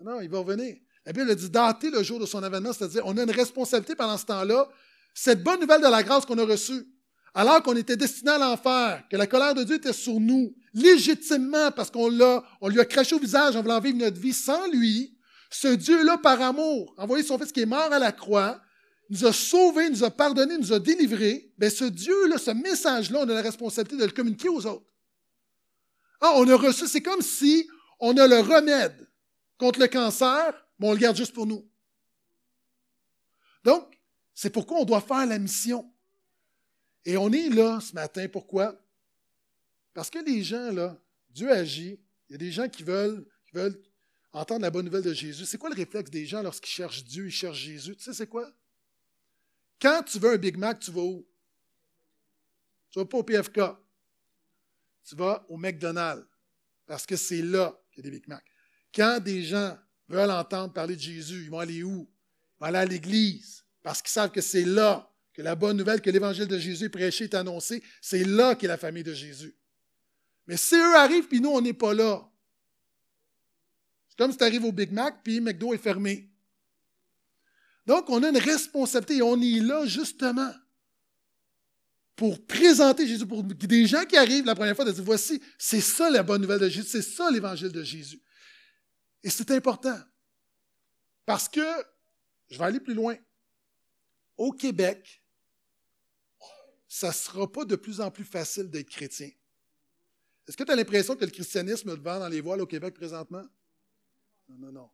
Non, il va revenir. La Bible dit dater le jour de son avènement, c'est-à-dire on a une responsabilité pendant ce temps-là. Cette bonne nouvelle de la grâce qu'on a reçue, alors qu'on était destiné à l'enfer, que la colère de Dieu était sur nous, légitimement parce qu'on l'a, on lui a craché au visage en voulant vivre notre vie sans lui, ce Dieu-là, par amour, envoyé son Fils qui est mort à la croix, nous a sauvés, nous a pardonnés, nous a délivrés. Bien, ce Dieu-là, ce message-là, on a la responsabilité de le communiquer aux autres. Ah, on a reçu, c'est comme si on a le remède contre le cancer, mais on le garde juste pour nous. Donc, c'est pourquoi on doit faire la mission. Et on est là ce matin. Pourquoi? Parce que les gens, là, Dieu agit. Il y a des gens qui veulent, qui veulent entendre la bonne nouvelle de Jésus. C'est quoi le réflexe des gens lorsqu'ils cherchent Dieu, ils cherchent Jésus? Tu sais, c'est quoi? Quand tu veux un Big Mac, tu vas où? Tu ne vas pas au PFK. Tu vas au McDonald's. Parce que c'est là qu'il y a des Big Mac. Quand des gens veulent entendre parler de Jésus, ils vont aller où? Ils vont aller à l'église. Parce qu'ils savent que c'est là que la bonne nouvelle, que l'évangile de Jésus est prêché, est annoncé. C'est là qu'est la famille de Jésus. Mais si eux arrivent, puis nous, on n'est pas là, comme si tu arrives au Big Mac, puis McDo est fermé. Donc, on a une responsabilité et on est là justement pour présenter Jésus, des gens qui arrivent la première fois, de dire, voici, c'est ça la bonne nouvelle de Jésus, c'est ça l'évangile de Jésus. Et c'est important. Parce que, je vais aller plus loin, au Québec, ça ne sera pas de plus en plus facile d'être chrétien. Est-ce que tu as l'impression que le christianisme vend dans les voiles au Québec présentement? Non, non, non.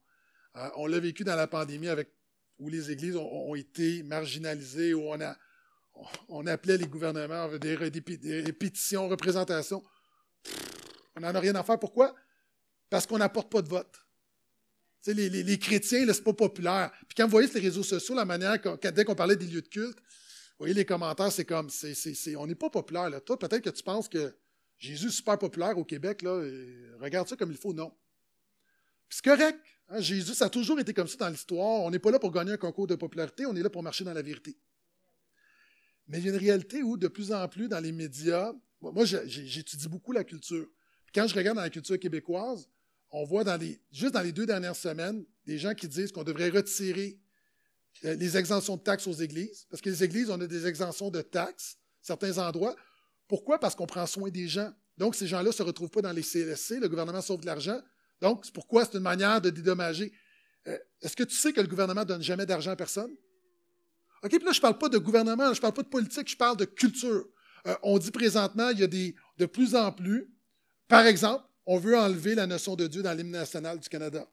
Euh, on l'a vécu dans la pandémie avec où les églises ont, été marginalisées, où on, a, on appelait les gouvernements des, des, pétitions, représentations. on n'en a rien à faire. Pourquoi? Parce qu'on n'apporte pas de vote. Les, les, les, chrétiens, ce n'est pas populaire. Puis quand vous voyez sur les réseaux sociaux, la manière, dès qu'on parlait des lieux de culte, vous voyez les commentaires, c'est comme, c'est, on n'est pas populaire. Toi, peut-être que tu penses que Jésus est super populaire au Québec. Regarde ça comme il faut. Non. c'est correct. Hein, Jésus, ça a toujours été comme ça dans l'histoire. On n'est pas là pour gagner un concours de popularité, on est là pour marcher dans la vérité. Mais il y a une réalité où, de plus en plus, dans les médias, moi, j'étudie beaucoup la culture. quand je regarde dans la culture québécoise, on voit juste dans les deux dernières semaines des gens qui disent qu'on devrait retirer euh, les exemptions de taxes aux églises, parce que les églises, on a des exemptions de taxes, certains endroits. Pourquoi? Parce qu'on prend soin des gens. Donc, ces gens-là ne se retrouvent pas dans les CLSC, le gouvernement sauve de l'argent, donc, c'est pourquoi c'est une manière de dédommager. Euh, est-ce que tu sais que le gouvernement ne donne jamais d'argent à personne? OK, puis là, je ne parle pas de gouvernement, je ne parle pas de politique, je parle de culture. Euh, on dit présentement, il y a des, de plus en plus, par exemple, on veut enlever la notion de Dieu dans l'hymne national du Canada.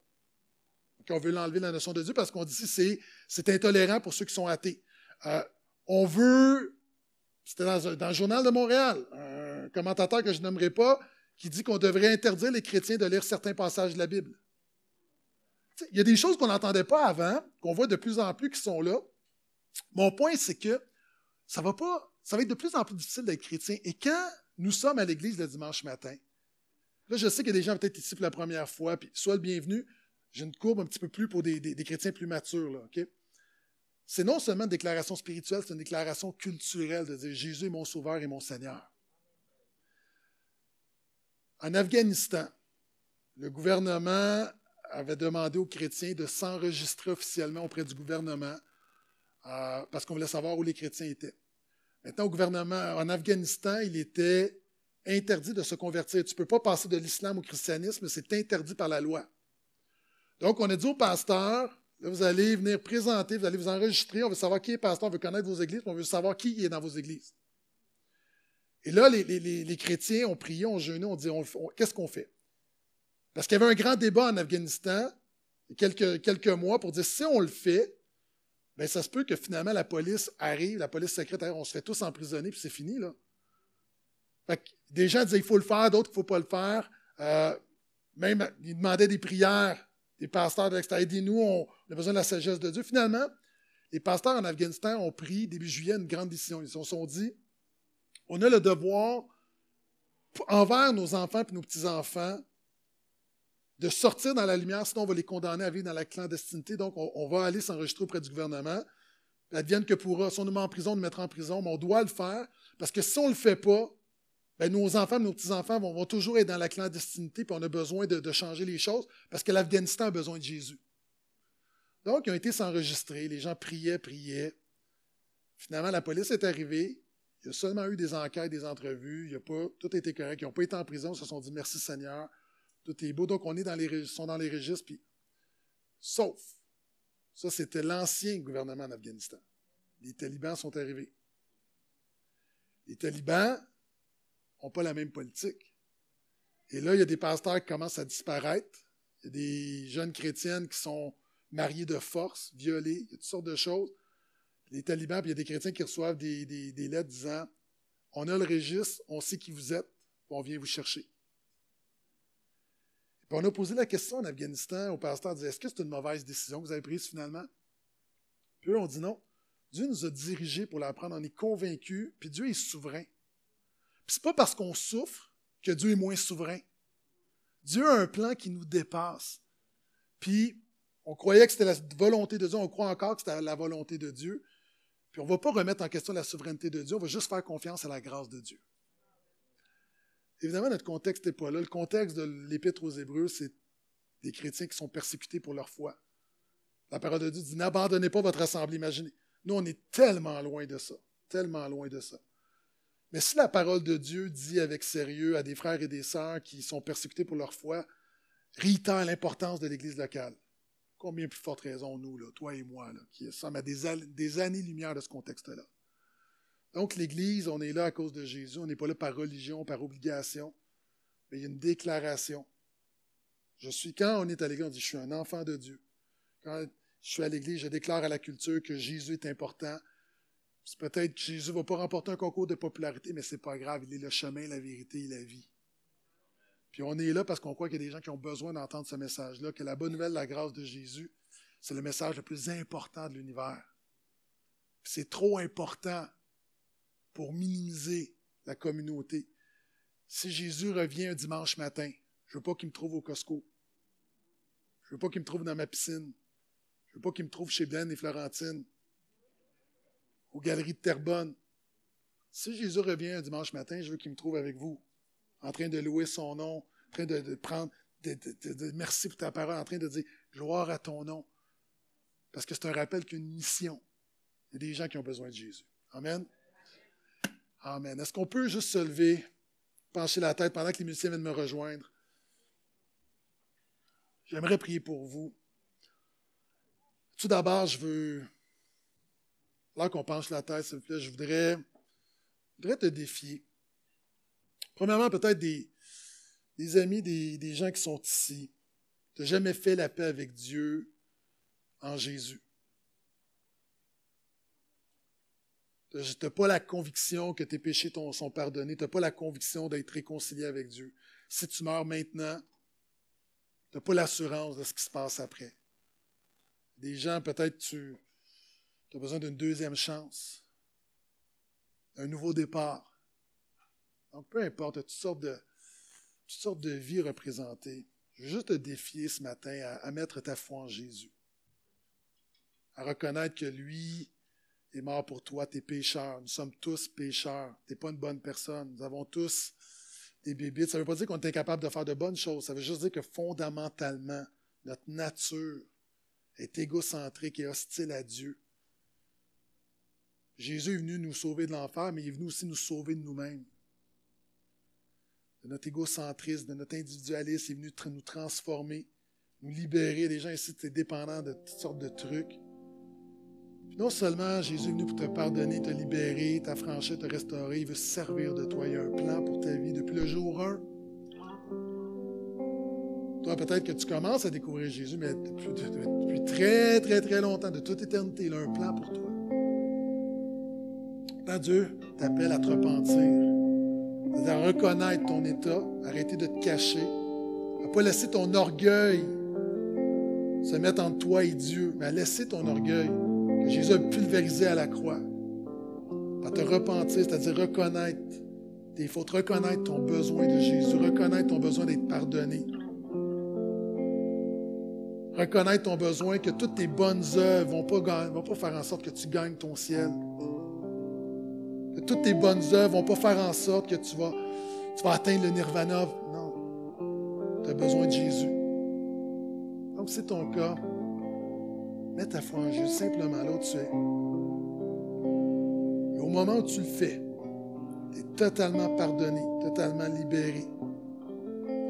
on veut l'enlever la notion de Dieu parce qu'on dit que c'est intolérant pour ceux qui sont athées. Euh, on veut, c'était dans, dans, le journal de Montréal, un commentateur que je nommerai pas, qui dit qu'on devrait interdire les chrétiens de lire certains passages de la Bible. Il y a des choses qu'on n'entendait pas avant, qu'on voit de plus en plus qui sont là. Mon point, c'est que ça va pas, ça va être de plus en plus difficile d'être chrétien. Et quand nous sommes à l'église le dimanche matin, là, je sais qu'il y a des gens peut-être ici pour la première fois, puis sois le bienvenu. J'ai une courbe un petit peu plus pour des, chrétiens plus matures, là, C'est non seulement une déclaration spirituelle, c'est une déclaration culturelle de dire Jésus est mon sauveur et mon Seigneur. En Afghanistan, le gouvernement avait demandé aux chrétiens de s'enregistrer officiellement auprès du gouvernement euh, parce qu'on voulait savoir où les chrétiens étaient. Maintenant, au gouvernement en Afghanistan, il était interdit de se convertir. Tu ne peux pas passer de l'islam au christianisme, c'est interdit par la loi. Donc, on a dit au pasteur, vous allez venir présenter, vous allez vous enregistrer, on veut savoir qui est pasteur, on veut connaître vos églises, on veut savoir qui est dans vos églises. Et là, les, chrétiens ont prié, ont jeûné, ont dit, qu'est-ce qu'on fait? Parce qu'il y avait un grand débat en Afghanistan, quelques, mois, pour dire, si on le fait, bien, ça se peut que finalement la police arrive, la police secrète on se fait tous emprisonner, puis c'est fini, là. Des gens disaient, il faut le faire, d'autres, il ne faut pas le faire. Euh, même, ils demandaient des prières, des pasteurs de l'extérieur, aidez-nous, on, a besoin de la sagesse de Dieu. Finalement, les pasteurs en Afghanistan ont pris, début juillet, une grande décision. Ils se sont dit, on a le devoir, envers nos enfants et nos petits-enfants, de sortir dans la lumière, sinon on va les condamner à vivre dans la clandestinité. Donc, on, va aller s'enregistrer auprès du gouvernement. Advienne que pourra, si on nous met en prison, on nous mettra en prison, mais on doit le faire, parce que si on ne le fait pas, ben, nos enfants, nos petits-enfants vont, toujours être dans la clandestinité, puis on a besoin de, changer les choses, parce que l'Afghanistan a besoin de Jésus. Donc, ils ont été s'enregistrer, les gens priaient, priaient. Finalement, la police est arrivée, il y a seulement eu des enquêtes, des entrevues. Il y a pas, tout a été correct. Ils n'ont pas été en prison. Ils se sont dit merci Seigneur. Tout est beau. Donc, on est dans les, sont dans les registres. Puis, sauf, ça, c'était l'ancien gouvernement en Afghanistan. Les talibans sont arrivés. Les talibans n'ont pas la même politique. Et là, il y a des pasteurs qui commencent à disparaître. Il y a des jeunes chrétiennes qui sont mariées de force, violées. Il y a toutes sortes de choses les talibans, puis il y a des chrétiens qui reçoivent des, lettres disant On a le registre, on sait qui vous êtes, on vient vous chercher. Puis on a posé la question en Afghanistan au pasteur Est-ce que c'est une mauvaise décision que vous avez prise finalement Puis eux ont dit non. Dieu nous a dirigés pour l'apprendre, on est convaincus, puis Dieu est souverain. C'est pas parce qu'on souffre que Dieu est moins souverain. Dieu a un plan qui nous dépasse. Puis on croyait que c'était la volonté de Dieu, on croit encore que c'était la volonté de Dieu. Puis on ne va pas remettre en question la souveraineté de Dieu, on va juste faire confiance à la grâce de Dieu. Évidemment, notre contexte n'est pas là. Le contexte de l'Épître aux Hébreux, c'est des chrétiens qui sont persécutés pour leur foi. La parole de Dieu dit N'abandonnez pas votre assemblée. Imaginez. Nous, on est tellement loin de ça. Tellement loin de ça. Mais si la parole de Dieu dit avec sérieux à des frères et des sœurs qui sont persécutés pour leur foi, réitère l'importance de l'Église locale. Combien plus forte raison, nous, là, toi et moi, qui sommes à des, années-lumière de ce contexte-là. Donc, l'Église, on est là à cause de Jésus. On n'est pas là par religion, par obligation. Mais il y a une déclaration. Je suis, quand on est à l'Église, on dit Je suis un enfant de Dieu. Quand je suis à l'Église, je déclare à la culture que Jésus est important. Peut-être que Jésus ne va pas remporter un concours de popularité, mais ce n'est pas grave. Il est le chemin, la vérité et la vie. Puis on est là parce qu'on croit qu'il y a des gens qui ont besoin d'entendre ce message-là, que la bonne nouvelle, la grâce de Jésus, c'est le message le plus important de l'univers. C'est trop important pour minimiser la communauté. Si Jésus revient un dimanche matin, je ne veux pas qu'il me trouve au Costco. Je ne veux pas qu'il me trouve dans ma piscine. Je ne veux pas qu'il me trouve chez Ben et Florentine, aux galeries de Terrebonne. Si Jésus revient un dimanche matin, je veux qu'il me trouve avec vous en train de louer son nom, en train de, prendre, de, merci pour ta parole, en train de dire gloire à ton nom. Parce que c'est un rappel qu'une mission. Il y a des gens qui ont besoin de Jésus. Amen. Amen. Est-ce qu'on peut juste se lever, pencher la tête pendant que les musiciens viennent me rejoindre? J'aimerais prier pour vous. Tout d'abord, je veux, là qu'on penche la tête, s'il je voudrais, je voudrais te défier. Premièrement, peut-être des, amis, des, gens qui sont ici. Tu n'as jamais fait la paix avec Dieu en Jésus. Tu n'as pas la conviction que tes péchés sont pardonnés. Tu n'as pas la conviction d'être réconcilié avec Dieu. Si tu meurs maintenant, tu n'as pas l'assurance de ce qui se passe après. Des gens, peut-être tu as besoin d'une deuxième chance, un nouveau départ. Donc, peu importe, tu toutes sortes de, toutes sortes de vies représentées. Je veux juste te défier ce matin à, mettre ta foi en Jésus, à reconnaître que lui est mort pour toi, tes pécheurs. Nous sommes tous pécheurs. Tu n'es pas une bonne personne. Nous avons tous des bébites. Ça ne veut pas dire qu'on est incapable de faire de bonnes choses. Ça veut juste dire que fondamentalement, notre nature est égocentrique et hostile à Dieu. Jésus est venu nous sauver de l'enfer, mais il est venu aussi nous sauver de nous-mêmes. De notre égocentrisme, de notre individualisme, il est venu nous transformer, nous libérer. Les gens ici, tu es dépendant de toutes sortes de trucs. non seulement Jésus est venu pour te pardonner, te libérer, t'affranchir, te restaurer, il veut se servir de toi. Il y a un plan pour ta vie depuis le jour 1 toi, peut-être que tu commences à découvrir Jésus, mais depuis, très, très, très longtemps, de toute éternité, il a un plan pour toi. Quand Dieu t'appelle à te repentir, à reconnaître ton état, arrêter de te cacher, à ne pas laisser ton orgueil se mettre entre toi et Dieu, mais à laisser ton orgueil que Jésus a pulvérisé à la croix, à te repentir, c'est-à-dire reconnaître tes fautes, reconnaître ton besoin de Jésus, reconnaître ton besoin d'être pardonné. Reconnaître ton besoin, que toutes tes bonnes œuvres ne vont, vont pas faire en sorte que tu gagnes ton ciel. Toutes tes bonnes œuvres ne vont pas faire en sorte que tu vas, tu vas atteindre le nirvana. Non. Tu as besoin de Jésus. Donc, c'est ton cas. Mets ta foi en Jésus, simplement là où tu es. Et au moment où tu le fais, tu es totalement pardonné, totalement libéré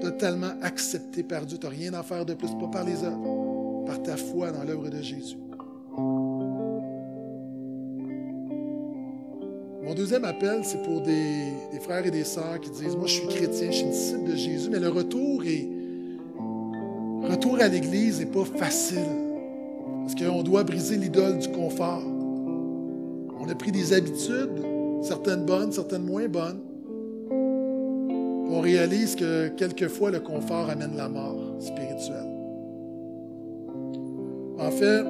totalement accepté par Dieu. Tu n'as rien à faire de plus, pas par les œuvres, par ta foi dans l'œuvre de Jésus. Mon deuxième appel, c'est pour des, frères et des sœurs qui disent, moi je suis chrétien, je suis disciple de Jésus, mais le retour retour à l'Église n'est pas facile. Parce qu'on doit briser l'idole du confort. On a pris des habitudes, certaines bonnes, certaines moins bonnes on réalise que quelquefois le confort amène la mort spirituelle. En fait,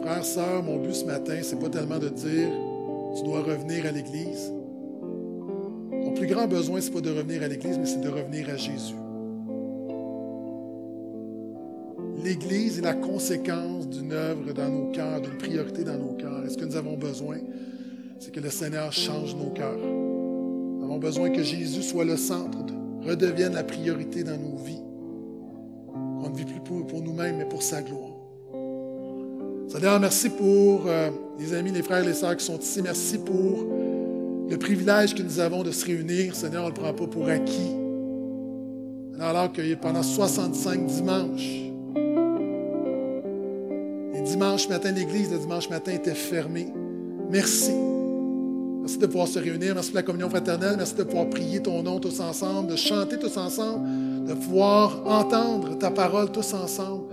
frère, sœur, mon but ce matin, c'est pas tellement de dire tu dois revenir à l'Église. Ton plus grand besoin, c'est pas de revenir à l'Église, mais c'est de revenir à Jésus. L'Église est la conséquence d'une œuvre dans nos cœurs, d'une priorité dans nos cœurs. Et ce que nous avons besoin, c'est que le Seigneur change nos cœurs. Nous avons besoin que Jésus soit le centre de redevienne la priorité dans nos vies. On ne vit plus pour, nous-mêmes, mais pour sa gloire. Seigneur, merci pour euh, les amis, les frères et les sœurs qui sont ici. Merci pour le privilège que nous avons de se réunir. Seigneur, on ne le prend pas pour acquis. Alors que pendant 65 dimanches, les dimanches matin, l'église de dimanche matin était fermée. Merci. Merci de pouvoir se réunir. Merci pour la communion fraternelle. Merci de pouvoir prier ton nom tous ensemble, de chanter tous ensemble, de pouvoir entendre ta parole tous ensemble.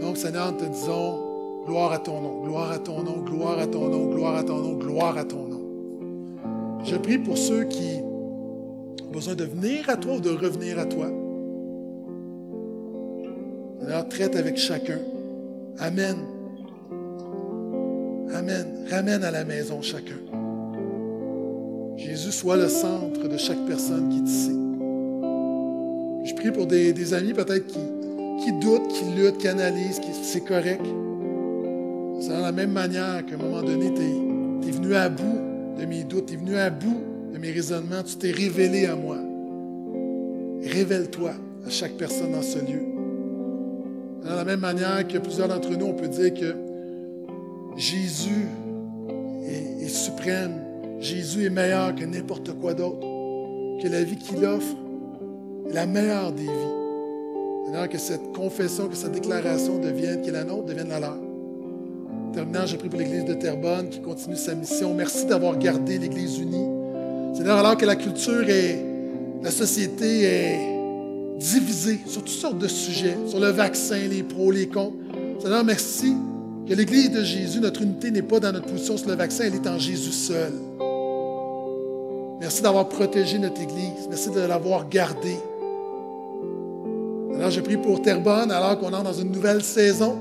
Donc, Seigneur, nous te disons gloire à ton nom, gloire à ton nom, gloire à ton nom, gloire à ton nom, gloire à ton nom. Je prie pour ceux qui ont besoin de venir à toi ou de revenir à toi. Seigneur, traite avec chacun. Amen. Amen. Ramène à la maison chacun. Jésus soit le centre de chaque personne qui est ici. Je prie pour des, amis peut-être qui, qui doutent, qui luttent, qui analysent, qui c'est correct. C'est de la même manière qu'à un moment donné, tu es, venu à bout de mes doutes, tu es venu à bout de mes raisonnements, tu t'es révélé à moi. Révèle-toi à chaque personne dans ce lieu. De la même manière que plusieurs d'entre nous, on peut dire que Jésus est suprême, Jésus est meilleur que n'importe quoi d'autre, que la vie qu'il offre est la meilleure des vies. Seigneur, que cette confession, que cette déclaration devienne, qui est la nôtre, devienne la leur. Terminant, je prie pour l'Église de Terrebonne qui continue sa mission. Merci d'avoir gardé l'Église unie. Seigneur, alors que la culture et la société est divisée sur toutes sortes de sujets, sur le vaccin, les pros, les contre. Seigneur, merci que l'Église de Jésus, notre unité n'est pas dans notre position sur le vaccin, elle est en Jésus seul. Merci d'avoir protégé notre Église. Merci de l'avoir gardée. Alors, je prie pour Terrebonne, alors qu'on entre dans une nouvelle saison.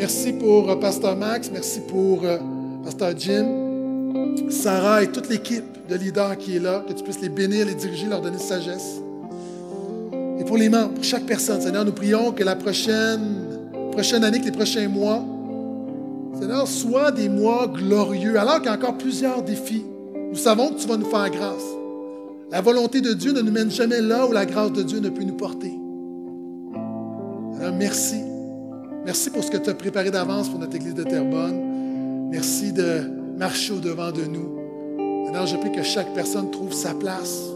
Merci pour euh, Pasteur Max, merci pour euh, Pasteur Jim, Sarah et toute l'équipe de leaders qui est là, que tu puisses les bénir, les diriger, leur donner sagesse. Et pour les membres, pour chaque personne, Seigneur, nous prions que la prochaine, prochaine année, que les prochains mois, Seigneur, soient des mois glorieux, alors qu'il y a encore plusieurs défis. Nous savons que tu vas nous faire grâce. La volonté de Dieu ne nous mène jamais là où la grâce de Dieu ne peut nous porter. Alors, merci. Merci pour ce que tu as préparé d'avance pour notre Église de Terrebonne. Merci de marcher au-devant de nous. Seigneur, je prie que chaque personne trouve sa place.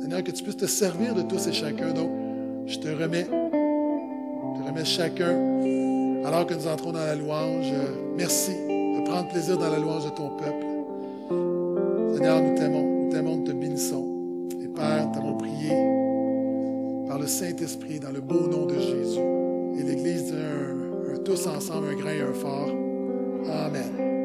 Seigneur, que tu puisses te servir de tous et chacun. Donc, je te remets, je te remets chacun alors que nous entrons dans la louange. Merci de prendre plaisir dans la louange de ton peuple. Seigneur, nous t'aimons, nous t'aimons, nous te bénissons. Et Père, nous t'avons prié le Saint-Esprit dans le beau nom de Jésus. Et l'Église dit tous ensemble, un grain et un fort. Amen.